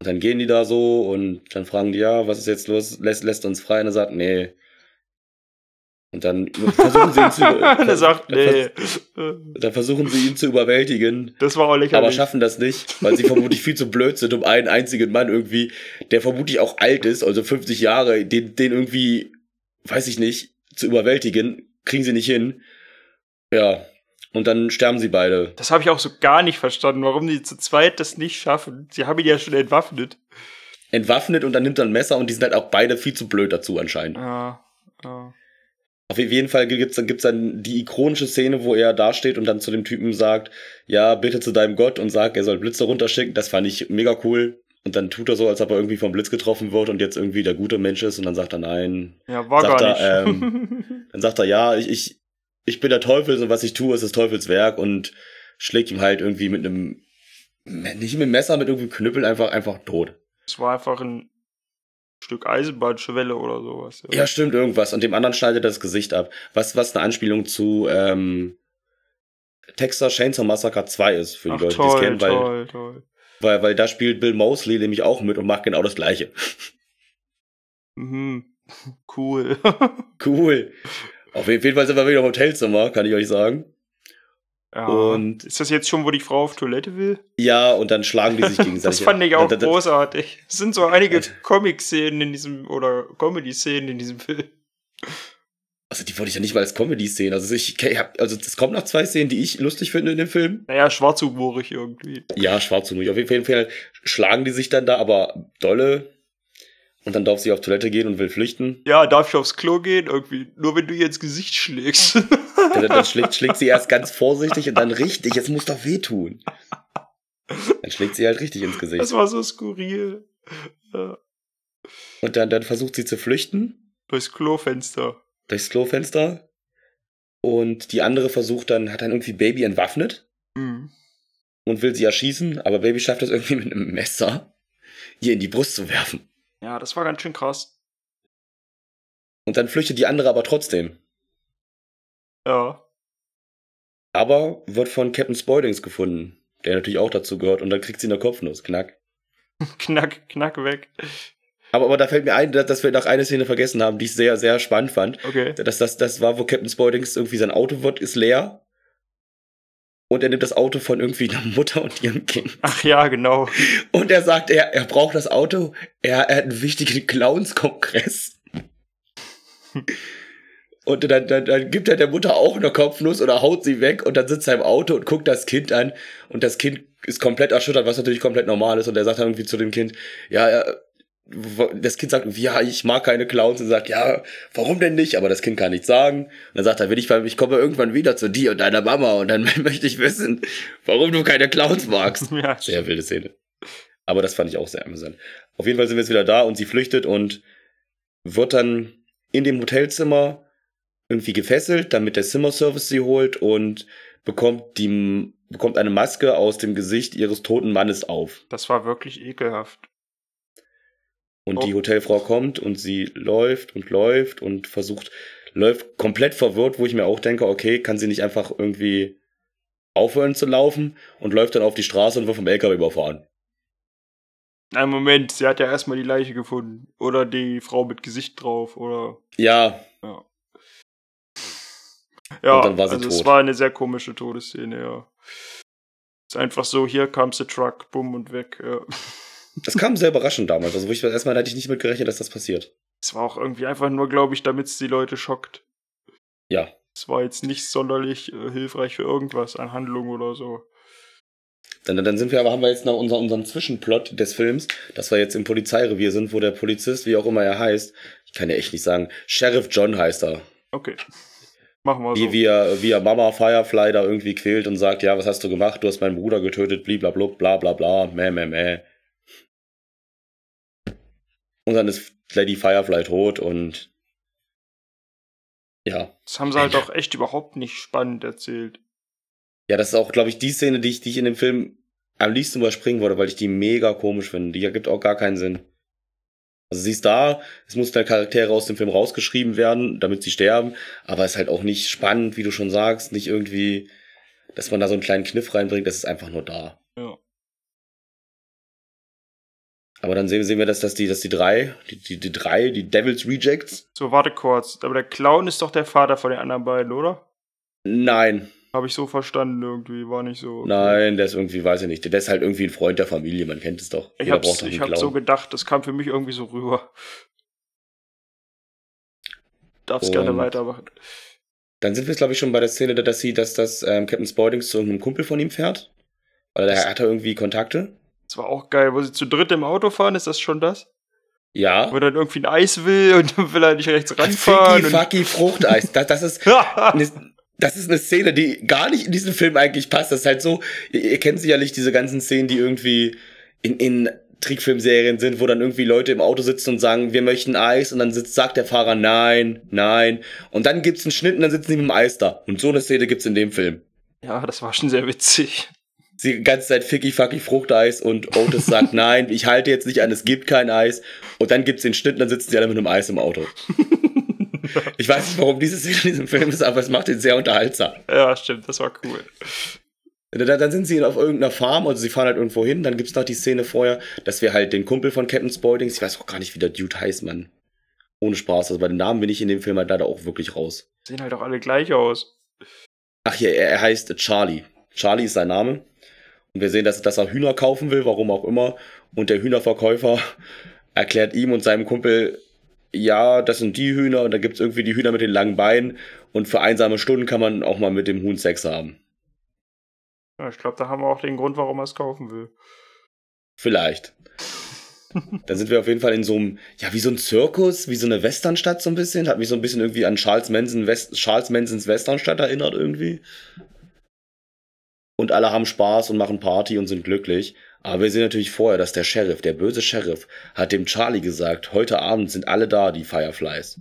Und dann gehen die da so und dann fragen die, ja, was ist jetzt los? Lässt, lässt uns frei? Und er sagt, nee. Und dann versuchen sie ihn zu, <laughs> er sagt, nee. dann versuchen sie ihn zu überwältigen. Das war auch lächerlich. aber schaffen das nicht, weil sie vermutlich viel zu blöd sind, um einen einzigen Mann irgendwie, der vermutlich auch alt ist, also 50 Jahre, den, den irgendwie, weiß ich nicht, zu überwältigen, kriegen sie nicht hin. Ja, und dann sterben sie beide. Das habe ich auch so gar nicht verstanden, warum die zu zweit das nicht schaffen. Sie haben ihn ja schon entwaffnet. Entwaffnet und dann nimmt er ein Messer und die sind halt auch beide viel zu blöd dazu anscheinend. Ja, ja. Auf jeden Fall gibt's dann, gibt's dann die ikonische Szene, wo er da steht und dann zu dem Typen sagt, ja, bitte zu deinem Gott und sagt, er soll Blitze runterschicken. Das fand ich mega cool. Und dann tut er so, als ob er irgendwie vom Blitz getroffen wird und jetzt irgendwie der gute Mensch ist und dann sagt er nein. Ja, war Sagt gar er, nicht. <laughs> Dann sagt er, ja, ich, ich, ich bin der Teufel und was ich tue, ist das Teufelswerk und schlägt ihm halt irgendwie mit einem, nicht mit einem Messer, mit irgendwie Knüppel einfach, einfach tot. Es war einfach ein Stück Eisenbahnschwelle oder sowas. Ja, stimmt, irgendwas. Und dem anderen schneidet er das Gesicht ab. Was, was eine Anspielung zu ähm, Texas Chainsaw Massacre 2 ist, für die Ach, Leute, die es kennen, weil, toll, toll. weil, weil da spielt Bill Mosley nämlich auch mit und macht genau das Gleiche. Mhm. <laughs> Cool. <laughs> Cool. Auf jeden Fall sind wir wieder im Hotelzimmer, kann ich euch sagen. Ja. Und- ist das jetzt schon, wo die Frau auf Toilette will? Ja, und dann schlagen die sich gegenseitig. <laughs> Das fand ich auch großartig. Es sind so einige Comic-Szenen in diesem, oder Comedy-Szenen in diesem Film. Also die wollte ich ja nicht mal als Comedy sehen. Also ich hab, also es kommt noch zwei Szenen, die ich lustig finde in dem Film. Naja, schwarzhumorig irgendwie. Ja, schwarzhumig. Auf jeden Fall schlagen die sich dann da, aber dolle. Und dann darf sie auf Toilette gehen und will flüchten. Ja, darf ich aufs Klo gehen? Irgendwie, nur wenn du ihr ins Gesicht schlägst. <laughs> Dann, dann schlägt, schlägt sie erst ganz vorsichtig und dann richtig. Es muss doch wehtun. Dann schlägt sie halt richtig ins Gesicht. Das war so skurril. Ja, Und dann, dann versucht sie zu flüchten durchs Klofenster. durchs Klofenster. Und die andere versucht dann, hat dann irgendwie Baby entwaffnet Mhm. und will sie erschießen, aber Baby schafft es irgendwie mit einem Messer, ihr in die Brust zu werfen. Ja, das war ganz schön krass. Und dann flüchtet die andere aber trotzdem. Ja. Aber wird von Captain Spoilings gefunden. der natürlich auch dazu gehört. Und dann kriegt sie eine Kopfnuss. Knack. <laughs> Knack, knack weg. Aber, aber da fällt mir ein, dass dass wir noch eine Szene vergessen haben, die ich sehr, sehr spannend fand. Okay. Das, das, das war, wo Captain Spoilings irgendwie sein Auto wird, ist leer. Und er nimmt das Auto von irgendwie einer Mutter und ihrem Kind. Ach ja, genau. Und er sagt, er, er braucht das Auto. Er, er hat einen wichtigen Clowns-Kongress. <laughs> Und dann, dann, dann gibt er der Mutter auch eine Kopfnuss oder haut sie weg und dann sitzt er im Auto und guckt das Kind an und das Kind ist komplett erschüttert, was natürlich komplett normal ist und er sagt dann irgendwie zu dem Kind, ja, er, das Kind sagt ja, ich mag keine Clowns und sagt, ja, warum denn nicht? Aber das Kind kann nichts sagen. Und dann sagt er, will ich, ich komme irgendwann wieder zu dir und deiner Mama und dann <laughs> möchte ich wissen, warum du keine Clowns magst. <laughs> Ja, Sehr wilde Szene. Aber das fand ich auch sehr amüsant. Auf jeden Fall sind wir jetzt wieder da und sie flüchtet und wird dann in dem Hotelzimmer irgendwie gefesselt, damit der Zimmerservice sie holt und bekommt die bekommt eine Maske aus dem Gesicht ihres toten Mannes auf. das war wirklich ekelhaft. Und Oh. die Hotelfrau kommt und sie läuft und läuft und versucht, läuft komplett verwirrt, wo ich mir auch denke, okay, kann sie nicht einfach irgendwie aufhören zu laufen und läuft dann auf die Straße und wird vom LKW überfahren. Ein Moment, sie hat ja erstmal die Leiche gefunden. Oder die Frau mit Gesicht drauf, oder. Ja, Ja, Sie also es tot. war eine sehr komische Todesszene, ja. Ist einfach so, hier kam the truck, bumm und weg, ja. <laughs> das kam sehr überraschend damals. Also wo ich erstmal hatte ich nicht mit gerechnet, dass das passiert. Es war auch irgendwie einfach nur, glaube ich, damit es die Leute schockt. Ja. Es war jetzt nicht sonderlich äh, hilfreich für irgendwas an Handlung oder so. Dann, dann sind wir aber, haben wir jetzt noch unser, unseren Zwischenplot des Films, dass wir jetzt im Polizeirevier sind, wo der Polizist, wie auch immer er heißt, ich kann ja echt nicht sagen, Sheriff John heißt er. Okay. Machen wir Wie, so. wie, er, wie er Mama Firefly da irgendwie quält und sagt, ja, was hast du gemacht? Du hast meinen Bruder getötet, bliblablub, bla bla bla, meh, meh, meh. Und dann ist Lady Firefly tot und ja. Das haben sie halt auch echt überhaupt nicht spannend erzählt. Ja, das ist auch, glaube ich, die Szene, die ich, die ich in dem Film am liebsten überspringen würde, weil ich die mega komisch finde. Die ergibt auch gar keinen Sinn. Also sie ist da, es muss der Charaktere aus dem Film rausgeschrieben werden, damit sie sterben, aber es ist halt auch nicht spannend, wie du schon sagst, nicht irgendwie, dass man da so einen kleinen Kniff reinbringt, das ist einfach nur da. Ja. Aber dann sehen, sehen wir, dass, dass, die, dass die drei, die, die, die drei, die Devil's Rejects, So, warte kurz. Aber der Clown ist doch der Vater von den anderen beiden, oder? nein, Habe ich so verstanden irgendwie, war nicht so. okay. nein, der ist irgendwie, weiß ich nicht, der ist halt irgendwie ein Freund der Familie, man kennt es doch. Ich Jeder hab's, doch ich hab so gedacht, das kam für mich irgendwie so rüber. Darfst gerne weitermachen. Dann sind wir glaube ich, schon bei der Szene, dass sie, dass das ähm, Captain Spaulding zu irgendeinem Kumpel von ihm fährt. Weil er hat er irgendwie Kontakte. Das war auch geil, wo sie zu dritt im Auto fahren, ist das schon das? Ja. Wo er dann irgendwie ein Eis will und dann will er nicht rechts ranfahren. Ficky, fucky, Fruchteis. Das, das ist, <laughs> eine, das ist eine Szene, die gar nicht in diesen Film eigentlich passt. Das ist halt so, ihr, ihr kennt sicherlich diese ganzen Szenen, die irgendwie in, in Trickfilmserien sind, wo dann irgendwie Leute im Auto sitzen und sagen, wir möchten Eis und dann sitzt, sagt der Fahrer nein, nein. Und dann gibt's einen Schnitt und dann sitzen die mit dem Eis da. Und so eine Szene gibt's in dem Film. ja, das war schon sehr witzig. Sie die ganze Zeit Ficky Fucky Fruchteis und Otis sagt <laughs> nein, ich halte jetzt nicht an, es gibt kein Eis. Und dann gibt's den Schnitt und dann sitzen sie alle mit einem Eis im Auto. <laughs> <laughs> Ich weiß nicht, warum diese Szene in diesem Film ist, aber es macht ihn sehr unterhaltsam. Ja, stimmt, das war cool. Da- Dann sind sie auf irgendeiner Farm, also sie fahren halt irgendwo hin. Dann gibt's noch die Szene vorher, dass wir halt den Kumpel von Captain Spauldings, ich weiß auch gar nicht, wie der Dude heißt, Mann. Ohne Spaß, also bei den Namen bin ich in dem Film halt leider auch wirklich raus. Sehen halt auch alle gleich aus. Ach ja, er, er heißt Charlie. Charlie ist sein Name. Und wir sehen, dass, dass er Hühner kaufen will, warum auch immer. Und der Hühnerverkäufer <laughs> erklärt ihm und seinem Kumpel, ja, das sind die Hühner und da gibt's irgendwie die Hühner mit den langen Beinen. Und für einsame Stunden kann man auch mal mit dem Huhn Sex haben. Ja, ich glaube, da haben wir auch den Grund, warum er es kaufen will. Vielleicht. <laughs> Dann sind wir auf jeden Fall in so einem, ja, wie so ein Zirkus, wie so eine Westernstadt so ein bisschen. Hat mich so ein bisschen irgendwie an Charles, Manson West, Charles Mansons Westernstadt erinnert irgendwie. Und alle haben Spaß und machen Party und sind glücklich. Aber wir sehen natürlich vorher, dass der Sheriff, der böse Sheriff, hat dem Charlie gesagt, heute Abend sind alle da, die Fireflies.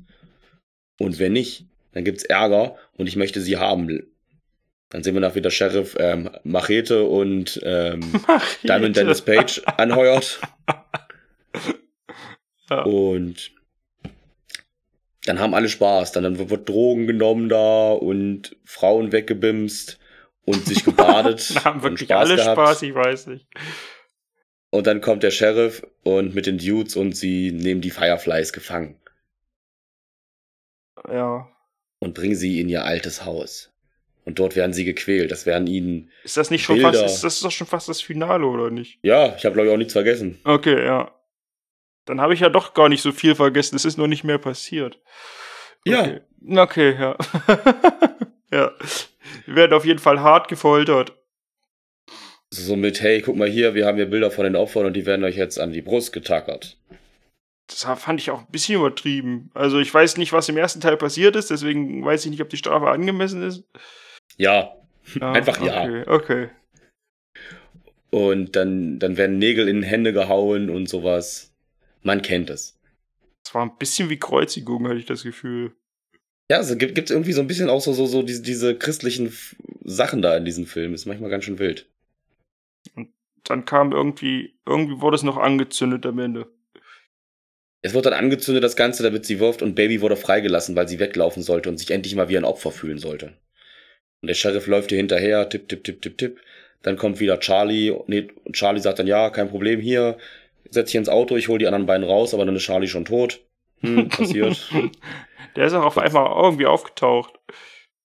Und wenn nicht, dann gibt's Ärger und ich möchte sie haben. Dann sehen wir nach, wie der Sheriff ähm, Machete und ähm, <laughs> Diamond Dennis Page anheuert. <laughs> Ja. Und dann haben alle Spaß. Dann, dann wird Drogen genommen da und Frauen weggebimst. Und sich gebadet. <laughs> Da haben wirklich Spaß alle gehabt. Spaß, ich weiß nicht. Und dann kommt der Sheriff und mit den Dudes und sie nehmen die Fireflies gefangen Ja. und bringen sie in ihr altes Haus. Und dort werden sie gequält. Das werden ihnen. Ist das nicht schon Bilder. fast, ist das doch schon fast das Finale, oder nicht? Ja, ich habe glaube ich auch nichts vergessen. Okay, ja. Dann habe ich ja doch gar nicht so viel vergessen. Es ist nur nicht mehr passiert. Ja. Okay, okay ja. <laughs> ja. Wir werden auf jeden Fall hart gefoltert. So mit, hey, guck mal hier, wir haben hier Bilder von den Opfern und die werden euch jetzt an die Brust getackert. Das fand ich auch ein bisschen übertrieben. Also ich weiß nicht, was im ersten Teil passiert ist, deswegen weiß ich nicht, ob die Strafe angemessen ist. Ja, Ja, Einfach ja. Okay, okay. und dann, dann werden Nägel in Hände gehauen und sowas. Man kennt es. Das war ein bisschen wie Kreuzigung, hatte ich das Gefühl. Ja, es gibt gibt's irgendwie so ein bisschen auch so, so, so diese, diese christlichen Sachen da in diesem Film. Ist manchmal ganz schön wild. Dann kam irgendwie, irgendwie wurde es noch angezündet am Ende. Es wurde dann angezündet, das Ganze, damit sie wirft und Baby wurde freigelassen, weil sie weglaufen sollte und sich endlich mal wie ein Opfer fühlen sollte. Und der Sheriff läuft ihr hinterher, tipp, tipp, tipp, tipp, tipp. Dann kommt wieder Charlie. Nee, und Charlie sagt dann, ja, kein Problem hier. Setz dich ins Auto, ich hole die anderen beiden raus, aber dann ist Charlie schon tot. Hm, passiert. <laughs> Der ist auch auf einmal irgendwie aufgetaucht.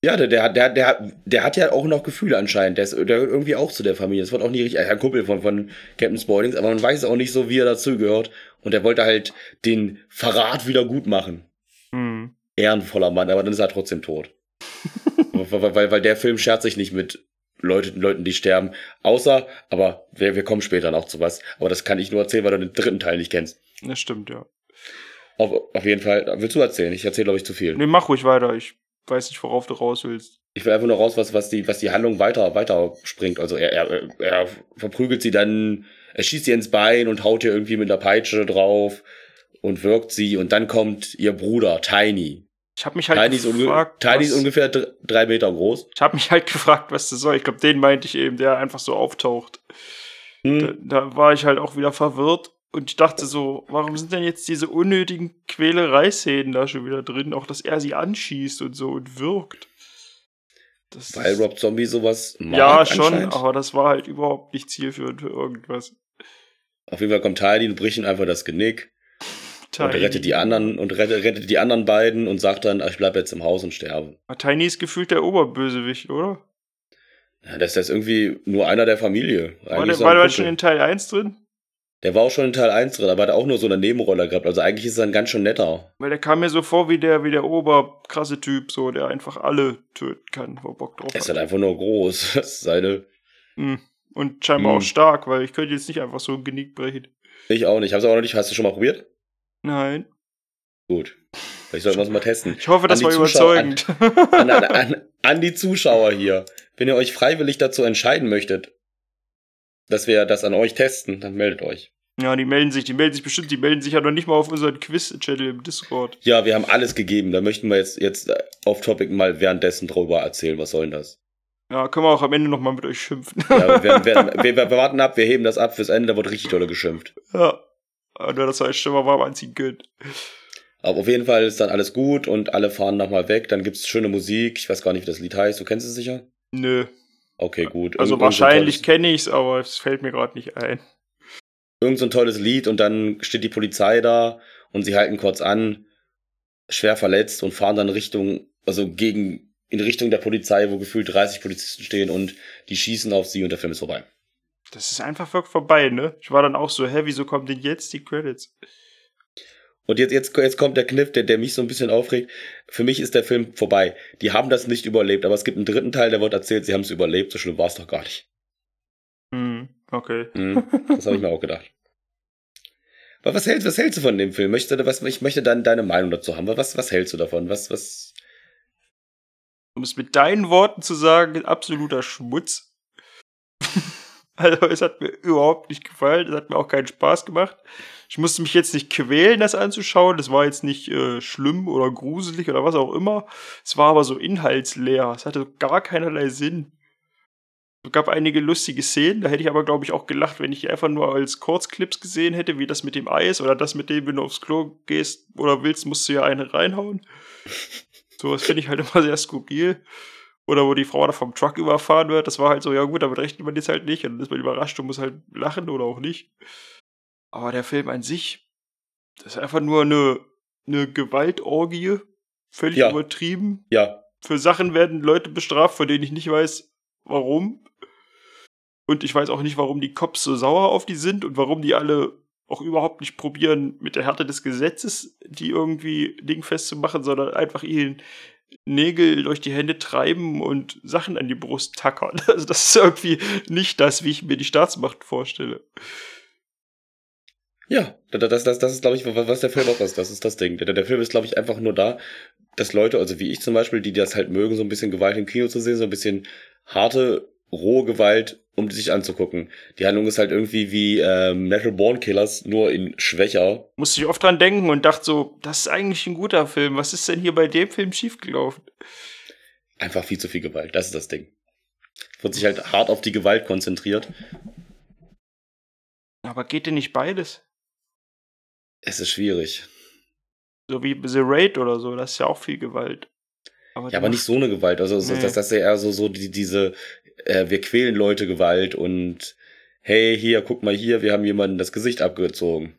ja, der, der, der, der, der hat ja auch noch Gefühle anscheinend. Der, ist, der gehört irgendwie auch zu der Familie. Das wird auch nicht richtig. Ein Kumpel von, von Captain Spoilings, aber man weiß auch nicht so, wie er dazugehört. Und er wollte halt den Verrat wieder gut machen. Hm. ehrenvoller Mann, aber dann ist er trotzdem tot. <laughs> weil, weil, weil der Film schert sich nicht mit Leute, Leuten, die sterben. Außer, aber wir, wir kommen später noch zu was. Aber das kann ich nur erzählen, weil du den dritten Teil nicht kennst. Das stimmt, ja. Auf, auf jeden Fall, willst du erzählen? Ich erzähle, glaube ich, zu viel. Nee, mach ruhig weiter. Ich weiß nicht, worauf du raus willst. Ich will einfach nur raus, was, was, die, was die Handlung weiter, weiter springt. Also er, er, er verprügelt sie dann, er schießt ihr ins Bein und haut ihr irgendwie mit der Peitsche drauf und wirkt sie. Und dann kommt ihr Bruder, Tiny. Ich habe mich halt Tiny gefragt, Tiny ist ungefähr dr- drei Meter groß. ich habe mich halt <laughs> gefragt, was das soll. Ich glaube, den meinte ich eben, der einfach so auftaucht. Hm. Da, da war ich halt auch wieder verwirrt und ich dachte so, warum sind denn jetzt diese unnötigen Quälereiszenen da schon wieder drin? Auch, dass er sie anschießt und so und wirkt. Das Weil Rob Zombie sowas mag ja, schon, aber das war halt überhaupt nicht zielführend für irgendwas. Auf jeden Fall kommt Tiny und bricht ihm einfach das Genick und Tiny. rettet die anderen und rettet, rettet die anderen beiden und sagt dann, ich bleib jetzt im Haus und sterbe. Tiny ist gefühlt der Oberbösewicht, oder? Ja, das ist irgendwie nur einer der Familie. War Eigentlich der, so war der schon in Teil 1 drin? Der war auch schon in Teil 1 drin, aber hat auch nur so eine Nebenrolle gehabt. Also eigentlich ist er ein ganz schön netter. Weil der kam mir so vor wie der, wie der oberkrasse Typ, so, der einfach alle töten kann, wo er Bock drauf Er ist halt einfach nur groß. <laughs> Das ist seine. Hm. Und scheinbar Hm. auch stark, weil ich könnte jetzt nicht einfach so ein Genick brechen. Ich auch nicht. Hab's auch noch nicht. Hast du schon mal probiert? Nein. Gut. Vielleicht sollten wir es mal testen. Ich hoffe, das war Zuschauer- überzeugend. An, an, an, <laughs> an die Zuschauer hier. Wenn ihr euch freiwillig dazu entscheiden möchtet, dass wir das an euch testen, dann meldet euch. ja, die melden sich, die melden sich bestimmt, die melden sich ja noch nicht mal auf unseren Quiz-Channel im Discord. Ja, wir haben alles gegeben. Da möchten wir jetzt, jetzt auf Topic mal währenddessen drüber erzählen. Was soll denn das? Ja, können wir auch am Ende nochmal mit euch schimpfen. Ja, wir, wir, <laughs> wir, wir warten ab, wir heben das ab fürs Ende, da wird richtig dolle geschimpft. ja. Aber das heißt schon mal warm anziehen könnt. Aber auf jeden Fall ist dann alles gut und alle fahren nochmal weg. Dann gibt's schöne Musik. Ich weiß gar nicht, wie das Lied heißt. Du kennst es sicher? Nö. Okay, gut. Also Irgend- wahrscheinlich kenne ich's, aber es fällt mir gerade nicht ein. Irgend so ein tolles Lied und dann steht die Polizei da und sie halten kurz an, schwer verletzt und fahren dann Richtung, also gegen, in Richtung der Polizei, wo gefühlt 30 Polizisten stehen und die schießen auf sie und der Film ist vorbei. Das ist einfach wirklich vorbei, ne? Ich war dann auch so, hä, wieso kommen denn jetzt die Credits? Und jetzt, jetzt, jetzt kommt der Kniff, der, der mich so ein bisschen aufregt. Für mich ist der Film vorbei. Die haben das nicht überlebt, aber es gibt einen dritten Teil, der wird erzählt, sie haben es überlebt. So schlimm war es doch gar nicht. Hm, okay. Hm, das habe ich mir auch gedacht. Aber was hältst, was hältst du von dem Film? Möchtest du, was, ich möchte dann deine Meinung dazu haben. Was, was hältst du davon? Was, was? Um es mit deinen Worten zu sagen, absoluter Schmutz. <laughs> also es hat mir überhaupt nicht gefallen, es hat mir auch keinen Spaß gemacht. Ich musste mich jetzt nicht quälen, das anzuschauen. Das war jetzt nicht äh, schlimm oder gruselig oder was auch immer. Es war aber so inhaltsleer. Es hatte gar keinerlei Sinn. Es gab einige lustige Szenen, da hätte ich aber, glaube ich, auch gelacht, wenn ich einfach nur als Kurzclips gesehen hätte, wie das mit dem Eis oder das mit dem, wenn du aufs Klo gehst oder willst, musst du ja eine reinhauen. Sowas finde ich halt <laughs> immer sehr skurril. Oder wo die Frau da vom Truck überfahren wird, das war halt so, ja gut, damit rechnet man jetzt halt nicht. Und dann ist man überrascht und muss halt lachen oder auch nicht. Aber der Film an sich, das ist einfach nur eine, eine Gewaltorgie. Völlig Ja. übertrieben. Ja, Für Sachen werden Leute bestraft, von denen ich nicht weiß, warum. Und ich weiß auch nicht, warum die Cops so sauer auf die sind und warum die alle auch überhaupt nicht probieren, mit der Härte des Gesetzes die irgendwie dingfest zu machen, sondern einfach ihren Nägel durch die Hände treiben und Sachen an die Brust tackern. <laughs> Also das ist irgendwie nicht das, wie ich mir die Staatsmacht vorstelle. Ja, das, das, das, ist, glaube ich, was der Film auch ist. Das ist das Ding. Der, der Film ist, glaube ich, einfach nur da, dass Leute, also wie ich zum Beispiel, die das halt mögen, so ein bisschen Gewalt im Kino zu sehen, so ein bisschen harte, rohe Gewalt, um sich anzugucken. Die Handlung ist halt irgendwie wie ähm, Natural Born Killers, nur in schwächer. Musste ich oft dran denken und dachte so, das ist eigentlich ein guter Film. Was ist denn hier bei dem Film schiefgelaufen? Einfach viel zu viel Gewalt. Das ist das Ding. Wird sich halt hart auf die Gewalt konzentriert. Aber geht denn nicht beides? Es ist schwierig. So wie The Raid oder so, das ist ja auch viel Gewalt. Ja, aber nicht so eine Gewalt. Also so, Nee. das, das ist ja eher so, so die, diese, äh, wir quälen Leute Gewalt und hey, hier, guck mal hier, wir haben jemanden das Gesicht abgezogen.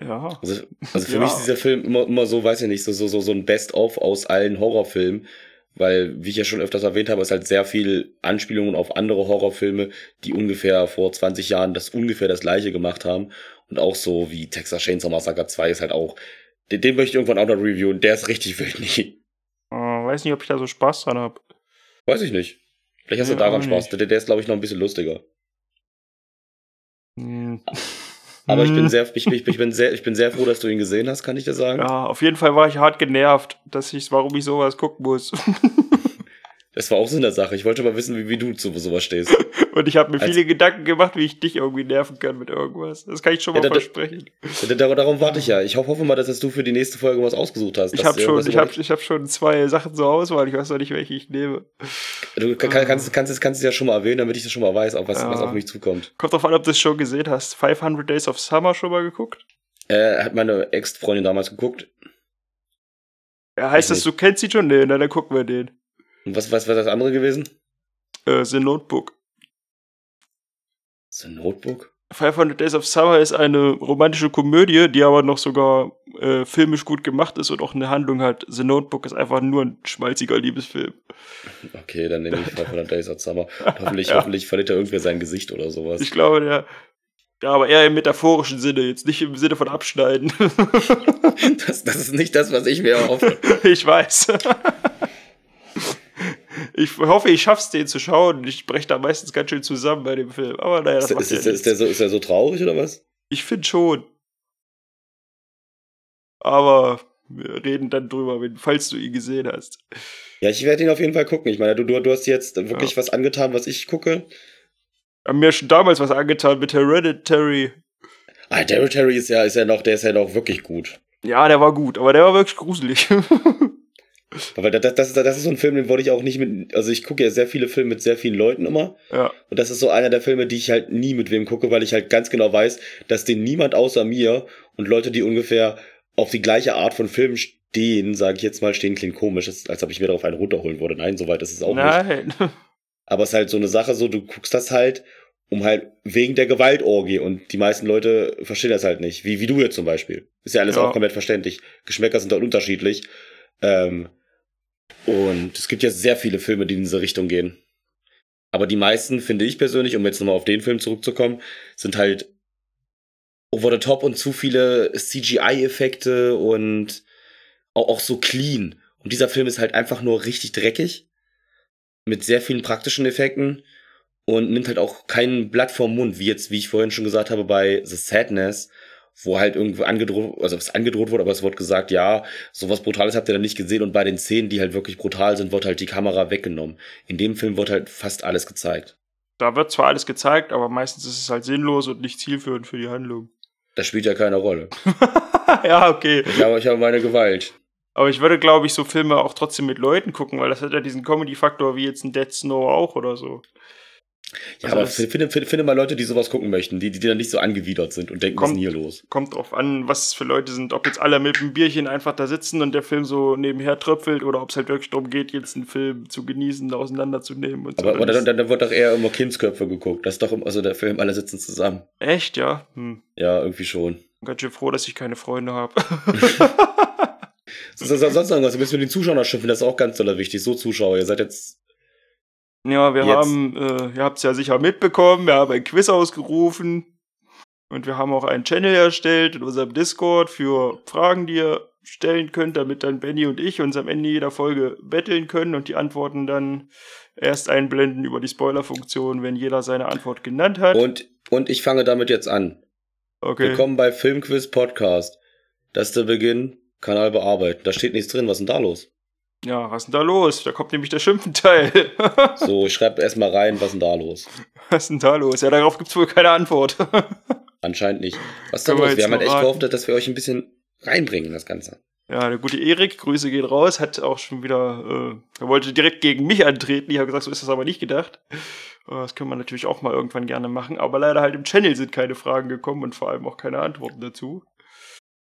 Ja. Also, also für Ja. mich ist dieser Film immer, immer so, weiß ich nicht, so, so, so, so ein Best-of aus allen Horrorfilmen. Weil, wie ich ja schon öfters erwähnt habe, ist halt sehr viel Anspielungen auf andere Horrorfilme, die ungefähr vor 20 Jahren das ungefähr das gleiche gemacht haben. Und auch so wie Texas Chainsaw Massacre 2 ist halt auch, den, den möchte ich irgendwann auch noch reviewen, der ist richtig <laughs> wild. Äh, weiß nicht, ob ich da so Spaß dran habe. Weiß ich nicht. Vielleicht hast du daran Spaß. Der, der ist, glaube ich, noch ein bisschen lustiger. Hm. Aber ich bin Hm. sehr, ich, ich, ich bin sehr, ich bin sehr froh, dass du ihn gesehen hast, kann ich dir sagen. Ja, auf jeden Fall war ich hart genervt, dass ich, warum ich sowas gucken muss. <laughs> Das war auch so eine Sache. Ich wollte mal wissen, wie, wie du zu sowas stehst. <laughs> Und ich habe mir Als- viele Gedanken gemacht, wie ich dich irgendwie nerven kann mit irgendwas. Das kann ich schon Ja, mal da- da- versprechen. Dar- Darum warte ich ja. Ich hoffe mal, dass du für die nächste Folge was ausgesucht hast. Ich habe schon, ich hab, ich hab schon zwei Sachen zur Auswahl. Ich weiß noch nicht, welche ich nehme. Du kann, kannst, kannst, es- kannst es ja schon mal erwähnen, damit ich das schon mal weiß, auf was, Ja. was auf mich zukommt. Kommt drauf an, ob du es schon gesehen hast. 500 Days of Summer schon mal geguckt? Äh, hat meine Ex-Freundin damals geguckt. Ja, heißt Ich das, du kennst sie schon? Nee, na, dann gucken wir den. Und was, was war das andere gewesen? Äh, The Notebook. Ein Notebook? 500 Days of Summer ist eine romantische Komödie, die aber noch sogar äh, filmisch gut gemacht ist und auch eine Handlung hat. The Notebook ist einfach nur ein schmalziger Liebesfilm. <laughs> Okay, dann nehme ich 500 Days of Summer. <laughs> Hoffentlich, Ja. hoffentlich verliert er irgendwer sein Gesicht oder sowas. Ich glaube, der. Ja, aber eher im metaphorischen Sinne, jetzt nicht im Sinne von abschneiden. <laughs> Das, das ist nicht das, was ich mir erhoffe. ich weiß. Ich hoffe, ich schaff's, den zu schauen. Ich breche da meistens ganz schön zusammen bei dem Film. Aber naja, das Ist, macht ist, ja ist, der so, ist der so traurig oder was? Ich finde schon. Aber wir reden dann drüber, wenn, falls du ihn gesehen hast. Ja, ich werde ihn auf jeden Fall gucken. Ich meine, du, du, du hast jetzt wirklich Ja. was angetan, was ich gucke. Haben mir schon damals was angetan mit Hereditary. Ah, Hereditary ist ja, ist ja noch, der ist ja noch wirklich gut. Ja, der war gut, aber der war wirklich gruselig. <laughs> Weil das, das, das, ist, das ist so ein Film, den wollte ich auch nicht mit. Also ich gucke ja sehr viele Filme mit sehr vielen Leuten immer. ja. Und das ist so einer der Filme, die ich halt nie mit wem gucke, weil ich halt ganz genau weiß, dass den niemand außer mir und Leute, die ungefähr auf die gleiche Art von Filmen stehen, sage ich jetzt mal, stehen klingt komisch, ist, als ob ich mir darauf einen runterholen würde. Nein, soweit ist es auch nicht. Nein. <laughs> Aber es ist halt so eine Sache, so du guckst das halt, um halt wegen der Gewaltorgie und die meisten Leute verstehen das halt nicht. Wie, wie du jetzt zum Beispiel. Ist ja alles Ja. auch komplett verständlich. Geschmäcker sind dort unterschiedlich. Ähm, und es gibt ja sehr viele Filme, die in diese Richtung gehen. Aber die meisten, finde ich persönlich, um jetzt nochmal auf den Film zurückzukommen, sind halt over the top und zu viele CGI-Effekte und auch, so clean. Und dieser Film ist halt einfach nur richtig dreckig. Mit sehr vielen praktischen Effekten und nimmt halt auch kein Blatt vom Mund, wie jetzt, wie ich vorhin schon gesagt habe, bei The Sadness, wo halt irgendwo angedroht, also es angedroht wurde, aber es wurde gesagt, ja, sowas Brutales habt ihr da nicht gesehen und bei den Szenen, die halt wirklich brutal sind, wird halt die Kamera weggenommen. In dem Film wird halt fast alles gezeigt. Da wird zwar alles gezeigt, aber meistens ist es halt sinnlos und nicht zielführend für die Handlung. Das spielt ja keine Rolle. <laughs> ja, okay. Ich habe, ich habe meine Gewalt. Aber ich würde, glaube ich, so Filme auch trotzdem mit Leuten gucken, weil das hat ja diesen Comedy-Faktor wie jetzt ein Dead Snow auch oder so. Ja, Also aber finde, finde, finde mal Leute, die sowas gucken möchten, die, die dann nicht so angewidert sind und denken, was ist Kommt- denn hier los? Kommt drauf an, was es für Leute sind. Ob jetzt alle mit einem Bierchen einfach da sitzen und der Film so nebenher tröpfelt oder ob es halt wirklich darum geht, jetzt einen Film zu genießen, auseinanderzunehmen und so. Aber, aber Das- dann, dann wird doch eher immer Kindsköpfe geguckt. Das ist doch immer, also der Film, alle sitzen zusammen. Echt, ja? Hm. Ja, irgendwie schon. Ganz schön froh, dass ich keine Freunde habe. <laughs> <laughs> So, so, sonst noch irgendwas. Wir müssen mit den Zuschauern schimpfen, das ist auch ganz doller wichtig. So Zuschauer, ihr seid jetzt. Ja, wir Jetzt. haben, äh, ihr habt es ja sicher mitbekommen, wir haben ein Quiz ausgerufen und wir haben auch einen Channel erstellt in unserem Discord für Fragen, die ihr stellen könnt, damit dann Benny und ich uns am Ende jeder Folge betteln können und die Antworten dann erst einblenden über die Spoilerfunktion, wenn jeder seine Antwort genannt hat. Und, und ich fange damit jetzt an. okay. Willkommen bei Filmquiz Podcast. Das ist der Beginn. Kanal bearbeiten. Da steht nichts drin. Was ist denn da los? Ja, was ist denn da los? Da kommt nämlich der Schimpfenteil. <laughs> So, ich schreibe erstmal rein, was ist denn da los? was ist denn da los? Ja, darauf gibt's wohl keine Antwort. <laughs> Anscheinend nicht. Was ist da wir los? Wir jetzt haben halt echt raten? gehofft, dass wir euch ein bisschen reinbringen, das Ganze. Ja, der gute Erik, Grüße gehen raus, hat auch schon wieder, äh, er wollte direkt gegen mich antreten. Ich habe gesagt, so ist das aber nicht gedacht. Äh, Das können wir natürlich auch mal irgendwann gerne machen, aber leider halt im Channel sind keine Fragen gekommen und vor allem auch keine Antworten dazu.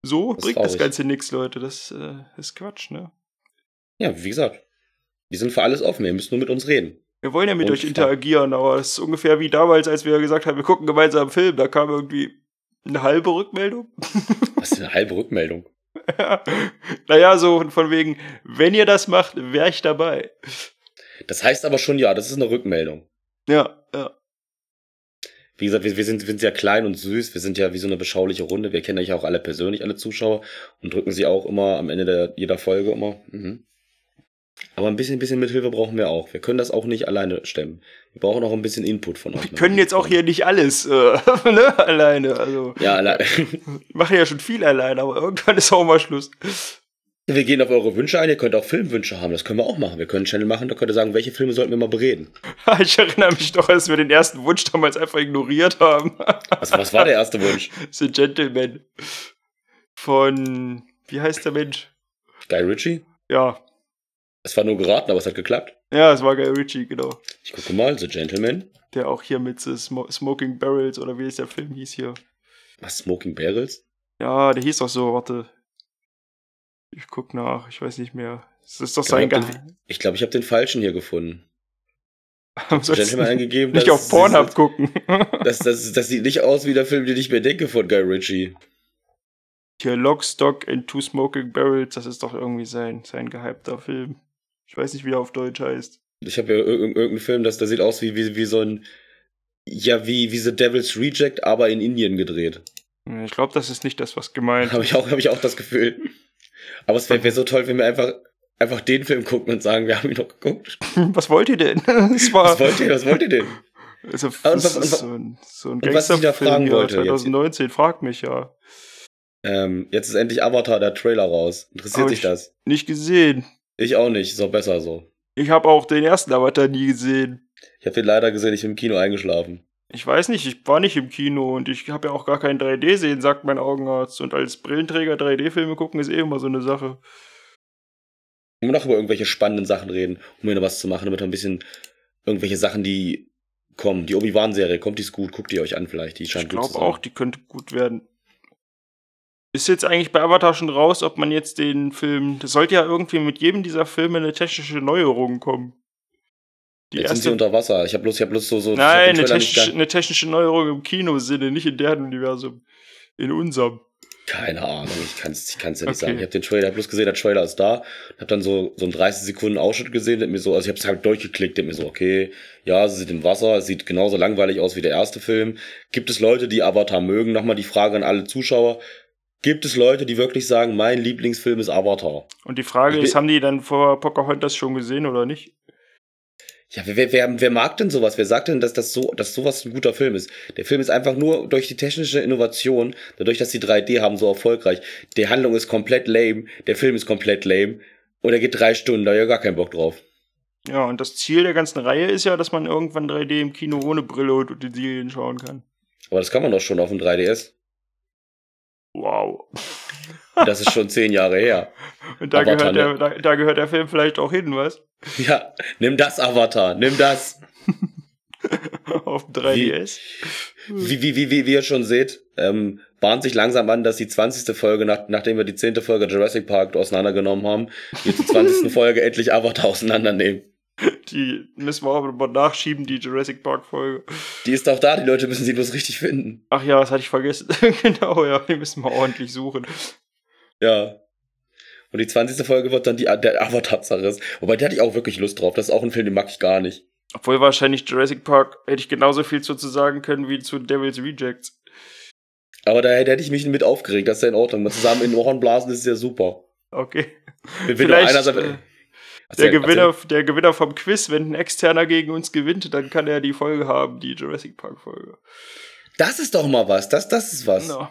So Das bringt das. Ganze nichts, Leute. Das äh, ist Quatsch, ne? Ja, wie gesagt. Wir sind für alles offen. Ihr müsst nur mit uns reden. Wir wollen ja mit Und euch interagieren, aber es ist ungefähr wie damals, als wir gesagt haben, wir gucken gemeinsam einen Film. Da kam irgendwie eine halbe Rückmeldung. <laughs> Was ist eine halbe Rückmeldung? <laughs> naja, so von wegen, wenn ihr das macht, wäre ich dabei. Das heißt aber schon, ja, das ist eine Rückmeldung. Ja, ja. Wie gesagt, wir, wir, sind, wir sind ja klein und süß. Wir sind ja wie so eine beschauliche Runde. Wir kennen euch auch alle persönlich, alle Zuschauer. Und drücken sie auch immer am Ende der, jeder Folge immer. Mhm. Aber ein bisschen, bisschen Mithilfe brauchen wir auch. Wir können das auch nicht alleine stemmen. Wir brauchen auch ein bisschen Input von euch. Wir können jetzt auch hier nicht alles äh, <laughs> ne, alleine. Also, Ja, alle, ich mache ja schon viel alleine, aber irgendwann ist auch mal Schluss. wir gehen auf eure Wünsche ein. Ihr könnt auch Filmwünsche haben. Das können wir auch machen. Wir können einen Channel machen, da könnt ihr sagen, welche Filme sollten wir mal bereden. <laughs> Ich erinnere mich doch, als wir den ersten Wunsch damals einfach ignoriert haben. Was, was war der erste Wunsch? <laughs> The Gentleman. Von, wie heißt der Mensch? Guy Ritchie? Ja, Es war nur geraten, aber es hat geklappt. ja, es war Guy Ritchie, genau. Ich gucke mal, The Gentleman. Der auch hier mit The Smo Smoking Barrels oder wie es der Film hieß hier. Was, Smoking Barrels? Ja, der hieß doch so, warte. Ich guck nach, ich weiß nicht mehr. Es ist doch sein ich hab Geheim. Ich glaube, ich habe den falschen hier gefunden. <laughs> The Gentleman eingegeben. Nicht das- auf Pornhub gucken. <laughs> Das, das, das sieht nicht aus wie der Film, den ich mir denke von Guy Ritchie. Hier Lock, Stock and Two Smoking Barrels, das ist doch irgendwie sein, sein gehypter Film. Ich weiß nicht, wie er auf Deutsch heißt. Ich habe ja ir- ir- irgendeinen Film, das, der sieht aus wie, wie, wie so ein. Ja, wie, wie The Devil's Reject, aber in Indien gedreht. Ich glaube, das ist nicht das, was gemeint Habe ich, auch- hab ich auch das Gefühl. Aber es wäre wär so toll, wenn wir einfach, einfach den Film gucken und sagen, wir haben ihn noch geguckt. <laughs> Was wollt ihr denn? <laughs> Was wollt ihr, was wollt ihr denn? Also, und das und ist so ein, so ein und was ich da fragen wollte, jetzt- 2019, frag mich ja. Ähm, jetzt ist endlich Avatar, der Trailer raus. Interessiert Aber sich ich- das? Nicht gesehen. Ich auch nicht, ist auch besser so. Ich habe auch den ersten Avatar nie gesehen. Ich habe den leider gesehen, ich bin im Kino eingeschlafen. Ich weiß nicht, ich war nicht im Kino und ich habe ja auch gar kein 3D sehen, sagt mein Augenarzt. Und als Brillenträger 3D-Filme gucken ist eh immer so eine Sache. wir noch über irgendwelche spannenden Sachen reden, um hier noch was zu machen, damit ein bisschen irgendwelche Sachen, die kommen. Die Obi-Wan-Serie, kommt die ist gut, guckt die euch an vielleicht. Die Ich scheint gut glaube auch, die könnte gut werden. Ist jetzt eigentlich bei Avatar schon raus, ob man jetzt den Film. Das sollte ja irgendwie mit jedem dieser Filme eine technische Neuerung kommen. Die Jetzt sind sie erste. unter Wasser. Ich habe bloß, ich hab bloß so, so Nein, eine technische, eine technische Neuerung im Kinosinne, nicht in deren Universum. In unserem. Keine Ahnung, ich kann es ich kann's ja nicht Okay. sagen. Ich habe den Trailer, hab bloß gesehen, der Trailer ist da. Hab dann so, so einen 30 Sekunden Ausschnitt gesehen, der mir so, also ich habe es halt durchgeklickt, der mir so, okay, ja, sie sind im Wasser, es sieht genauso langweilig aus wie der erste Film. Gibt es Leute, die Avatar mögen? Nochmal die Frage an alle Zuschauer. Gibt es Leute, die wirklich sagen, mein Lieblingsfilm ist Avatar? Und die Frage Ich ist, haben die dann vor Pocahontas schon gesehen oder nicht? Ja, wer, wer, wer mag denn sowas? Wer sagt denn, dass das so, dass sowas ein guter Film ist? Der Film ist einfach nur durch die technische Innovation, dadurch, dass die 3D haben, so erfolgreich. Die Handlung ist komplett lame, der Film ist komplett lame und er geht drei Stunden, da hab ich ja gar keinen Bock drauf. Ja, und das Ziel der ganzen Reihe ist ja, dass man irgendwann 3D im Kino ohne Brille und Utensilien schauen kann. Aber das kann man doch schon auf dem 3DS. Wow. Das ist schon zehn Jahre her. <laughs> Und da Avatar, gehört, der, da, da gehört der Film vielleicht auch hin, was? Ja, nimm das, Avatar, nimm das. <laughs> Auf dem 3DS. Wie, wie, wie, wie, wie ihr schon seht, ähm, bahnt sich langsam an, dass die 20. Folge, nach, nachdem wir die 10. Folge Jurassic Park auseinandergenommen haben, wir zur 20. Folge endlich Avatar auseinandernehmen. Die müssen wir auch mal nachschieben, die Jurassic Park Folge. Die ist auch da, die Leute müssen sie bloß richtig finden. Ach ja, das hatte ich vergessen. <laughs> genau, ja, die müssen wir ordentlich suchen. Ja. Und die 20. Folge wird dann die, der Avatar-Zerriss. Wobei, der hatte ich auch wirklich Lust drauf. Das ist auch ein Film, den mag ich gar nicht. Obwohl wahrscheinlich Jurassic Park hätte ich genauso viel zu sagen können wie zu Devil's Rejects. Aber da hätte ich mich mit aufgeregt, das ist ja in Ordnung. Mal zusammen in Ohren blasen ist ja super. Okay. Wenn Vielleicht, einer sagt, äh, Erzähl, Der Gewinner, der Gewinner vom Quiz, wenn ein Externer gegen uns gewinnt, dann kann er die Folge haben, die Jurassic Park Folge. Das ist doch mal was. Das, das ist was. No.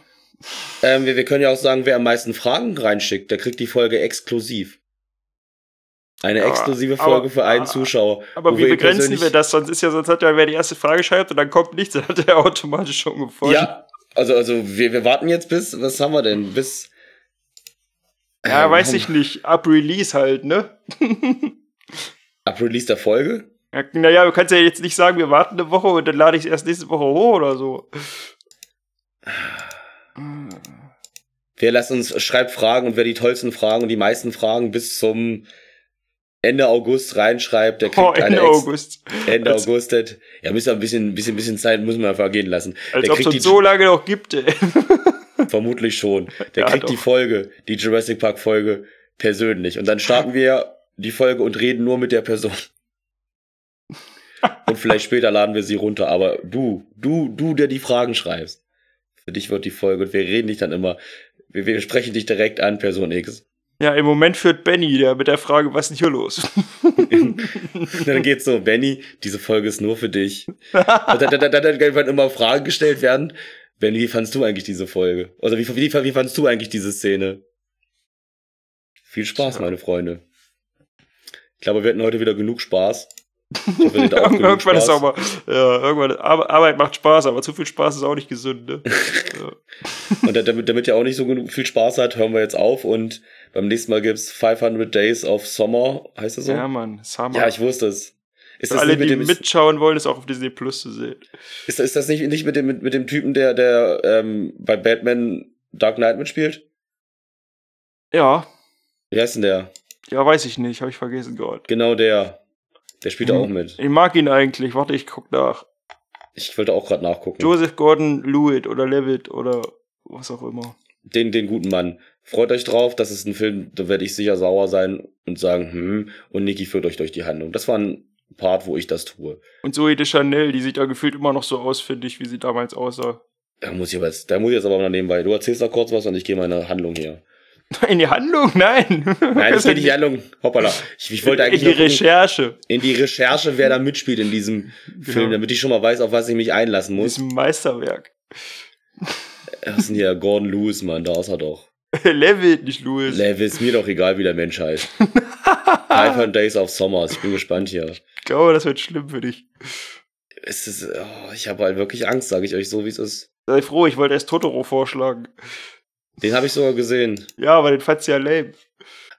Ähm, wir, wir können ja auch sagen, wer am meisten Fragen reinschickt, der kriegt die Folge exklusiv. Eine Ja, exklusive aber- Folge für einen aber- Zuschauer. Aber wie wir begrenzen wir das? Sonst ist ja, sonst hat ja, wer die erste Frage schreibt und dann kommt nichts, dann hat er automatisch schon gefolgt. Ja, also, also wir, wir warten jetzt bis, was haben wir denn? Bis. Ja Ähm, weiß ich nicht. Ab Release halt, ne? <laughs> Ab Release der Folge? Ja, naja, du kannst ja jetzt nicht sagen, wir warten eine Woche und dann lade ich es erst nächste Woche hoch oder so. <sighs> Wer lasst uns, schreibt Fragen und wer die tollsten Fragen und die meisten Fragen bis zum Ende August reinschreibt, der kriegt Oh, eine Ende Ex- August. Ende Als- August. Ja, müssen wir ein bisschen, bisschen, bisschen Zeit müssen wir vergehen lassen. Als ob es so lange noch gibt, ey. <laughs> vermutlich schon. Der Ja, kriegt doch. die Folge, die Jurassic Park Folge persönlich. Und dann starten wir die Folge und reden nur mit der Person. Und vielleicht später laden wir sie runter. Aber du, du, du, der die Fragen schreibst. Für dich wird die Folge und wir reden dich dann immer, wir, wir sprechen dich direkt an, Person X. Ja, im Moment führt Benny, der mit der Frage, was ist denn hier los? <laughs> dann geht's so, Benny, diese Folge ist nur für dich. <laughs> Und dann, dann, dann, dann irgendwann immer Fragen gestellt werden. Benny, wie fandst du eigentlich diese Folge? Oder wie, wie, wie fandst du eigentlich diese Szene? Viel Spaß, meine Freunde. Ich glaube, wir hatten heute wieder genug Spaß. Hoffe, <laughs> genug irgendwann ist Spaß. auch mal, ja, irgendwann, Ar- Arbeit macht Spaß, aber zu viel Spaß ist auch nicht gesund, ne? <laughs> ja. Und da- damit, damit ihr auch nicht so genug, viel Spaß hat, hören wir jetzt auf und beim nächsten Mal gibt's 500 Days of Summer, heißt das so? ja, Mann, Summer. Ja, ich wusste es. Ist Für das, alle, mit die dem, mitschauen wollen, ist auch auf Disney Plus zu sehen. ist, ist das nicht, nicht mit dem, mit, mit dem Typen, der, der ähm, bei Batman Dark Knight mitspielt? Ja, Wie heißt denn der? ja, weiß ich nicht, habe ich vergessen gerade. Genau der. Der spielt Hm. auch mit. Ich mag ihn eigentlich, warte, ich guck nach. Ich wollte auch gerade nachgucken. Joseph Gordon-Lewitt oder Levitt oder was auch immer. Den, den guten Mann. Freut euch drauf, das ist ein Film, da werde ich sicher sauer sein und sagen, hm, und Niki führt euch durch die Handlung. Das war ein Part, wo ich das tue. Und Zoe de Chanel, die sieht ja gefühlt immer noch so aus, finde ich, wie sie damals aussah. Da muss ich jetzt, da muss ich jetzt aber noch nebenbei. Du erzählst da kurz was und ich gehe meine Handlung hier. <laughs> In die Handlung? Nein. Nein, es geht <laughs> nicht in die Handlung. Hoppala. Ich, ich wollte eigentlich in die gucken, Recherche. in die Recherche, wer da mitspielt in diesem Film, damit ich schon mal weiß, auf was ich mich einlassen muss. Diesem Meisterwerk. Das ist hier Gordon Lewis, Mann, da ist er doch. <laughs> Levitt, nicht Louis. Level ist mir doch egal, wie der Mensch heißt. <laughs> 500 Days of Summers. Ich bin gespannt hier. Ich glaube, das wird schlimm für dich. Es ist, oh, ich habe halt wirklich Angst, sage ich euch so, wie es ist. Sei froh, ich wollte erst Totoro vorschlagen. Den habe ich sogar gesehen. Ja, aber den fand's ja lame.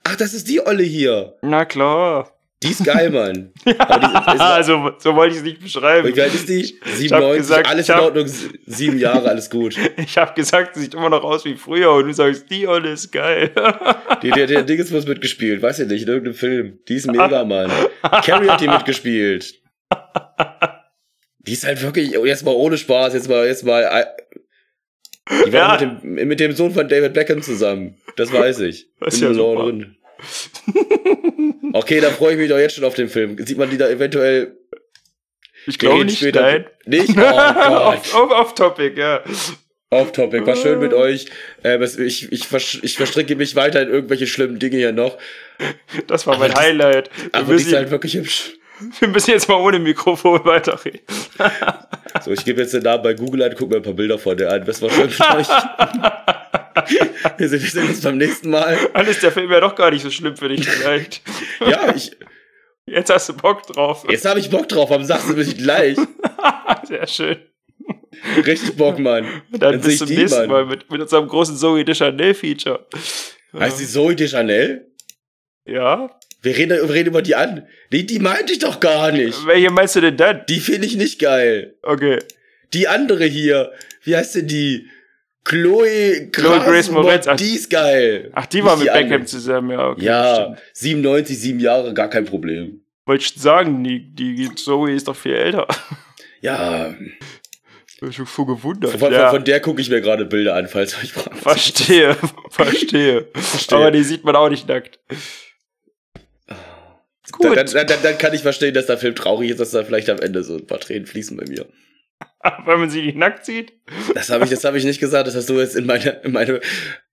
Ach, das ist die Olle hier. Na klar. Die ist geil, Mann. <laughs> Ist, ist, also, so wollte ich es nicht beschreiben. wie alt ist die? hab 97, gesagt, alles ich in hab- Ordnung, sieben Jahre, alles gut. <laughs> Ich habe gesagt, sie sieht immer noch aus wie früher und du sagst, die Olle ist geil. <laughs> Die, der, der Dingsbus mitgespielt, weiß ich nicht, in irgendeinem Film. Die ist mega, Mann. Carrie hat die mitgespielt. Die ist halt wirklich, oh, jetzt mal ohne Spaß, jetzt mal, jetzt mal. äh, Die war Ja. mit, dem, mit dem Sohn von David Beckham zusammen. Das weiß ich. Das ist Bin ja nur super. drin. Okay, da freue ich mich doch jetzt schon auf den Film. Sieht man die da eventuell Ich glaube nicht, später- nein. Nicht? <laughs> Oh off, off Topic, ja. Off Topic. War schön mit euch. Ähm, ich, ich, ich verstricke mich weiter in irgendwelche schlimmen Dinge hier noch. Das war Aber mein das- Highlight. Wir Aber die ist halt wirklich hübsch. <laughs> wir müssen jetzt mal ohne Mikrofon weiterreden. So, ich gebe jetzt den Namen bei Google ein, guck mir ein paar Bilder von der an. Das war schön. <laughs> Wir sehen, uns beim nächsten Mal. Dann ist der Film ja doch gar nicht so schlimm für dich vielleicht. Ja, ich, Jetzt hast du Bock drauf. jetzt habe ich Bock drauf. Warum sagst du mir nicht gleich? <laughs> Sehr schön. Richtig Bock, Mann. Dann, seh bis zum nächsten Mann. Mal mit, mit unserem großen Zoe de Chanel Feature. Heißt die Zoe de Chanel? Ja, Wir reden, wir reden über die an. Die, die meinte ich doch gar nicht. Welche meinst du denn dann? Die finde ich nicht geil. Okay. Die andere hier, wie heißt denn die? Chloe, Chloe Grace Moretz. Ach, die ist geil. Ach, die Nicht war mit andere. Beckham zusammen, ja. Okay, Ja, stimmt. 97, sieben Jahre, gar kein Problem. Wollte ich sagen, die, die Zoe ist doch viel älter. Ja, Ich bin schon voll gewundert. von, von, ja. von der gucke ich mir gerade Bilder an, falls euch Verstehe, <laughs> verstehe. Verstehe. Aber die sieht man auch nicht nackt. Gut. Dann, dann, dann, dann kann ich verstehen, dass der Film traurig ist, dass da vielleicht am Ende so ein paar Tränen fließen bei mir. <laughs> Wenn man sie nicht nackt sieht. Das habe ich, das hab ich nicht gesagt, das hast du jetzt in meine, in meine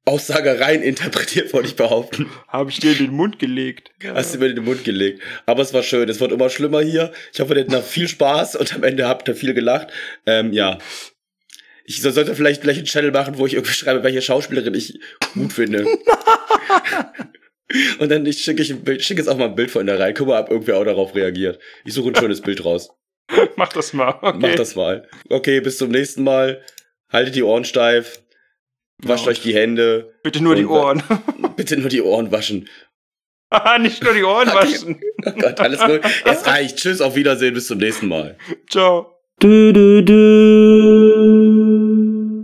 Aussage rein interpretiert, wollte ich behaupten. Habe ich dir in den Mund gelegt. Hast du mir in den Mund gelegt. Aber es war schön, es wird immer schlimmer hier. Ich hoffe, ihr noch viel Spaß und am Ende habt ihr viel gelacht. Ähm, ja. Ich so- sollte vielleicht gleich einen Channel machen, wo ich irgendwie schreibe, welche Schauspielerin ich gut finde. <laughs> und dann ich schicke ich ein Bild, schicke jetzt auch mal ein Bild von der rein. Guck mal, ob irgendwer auch darauf reagiert. Ich suche ein schönes Bild raus. <laughs> Mach das mal. Okay. Macht das mal. Okay, bis zum nächsten Mal. Haltet die Ohren steif. Wascht Ja. euch die Hände. Bitte nur die Ohren. <laughs> Bitte nur die Ohren waschen. <laughs> nicht nur die Ohren waschen. Oh Gott, alles gut. Es reicht. Tschüss, auf Wiedersehen, bis zum nächsten Mal. Ciao. Du, du, du.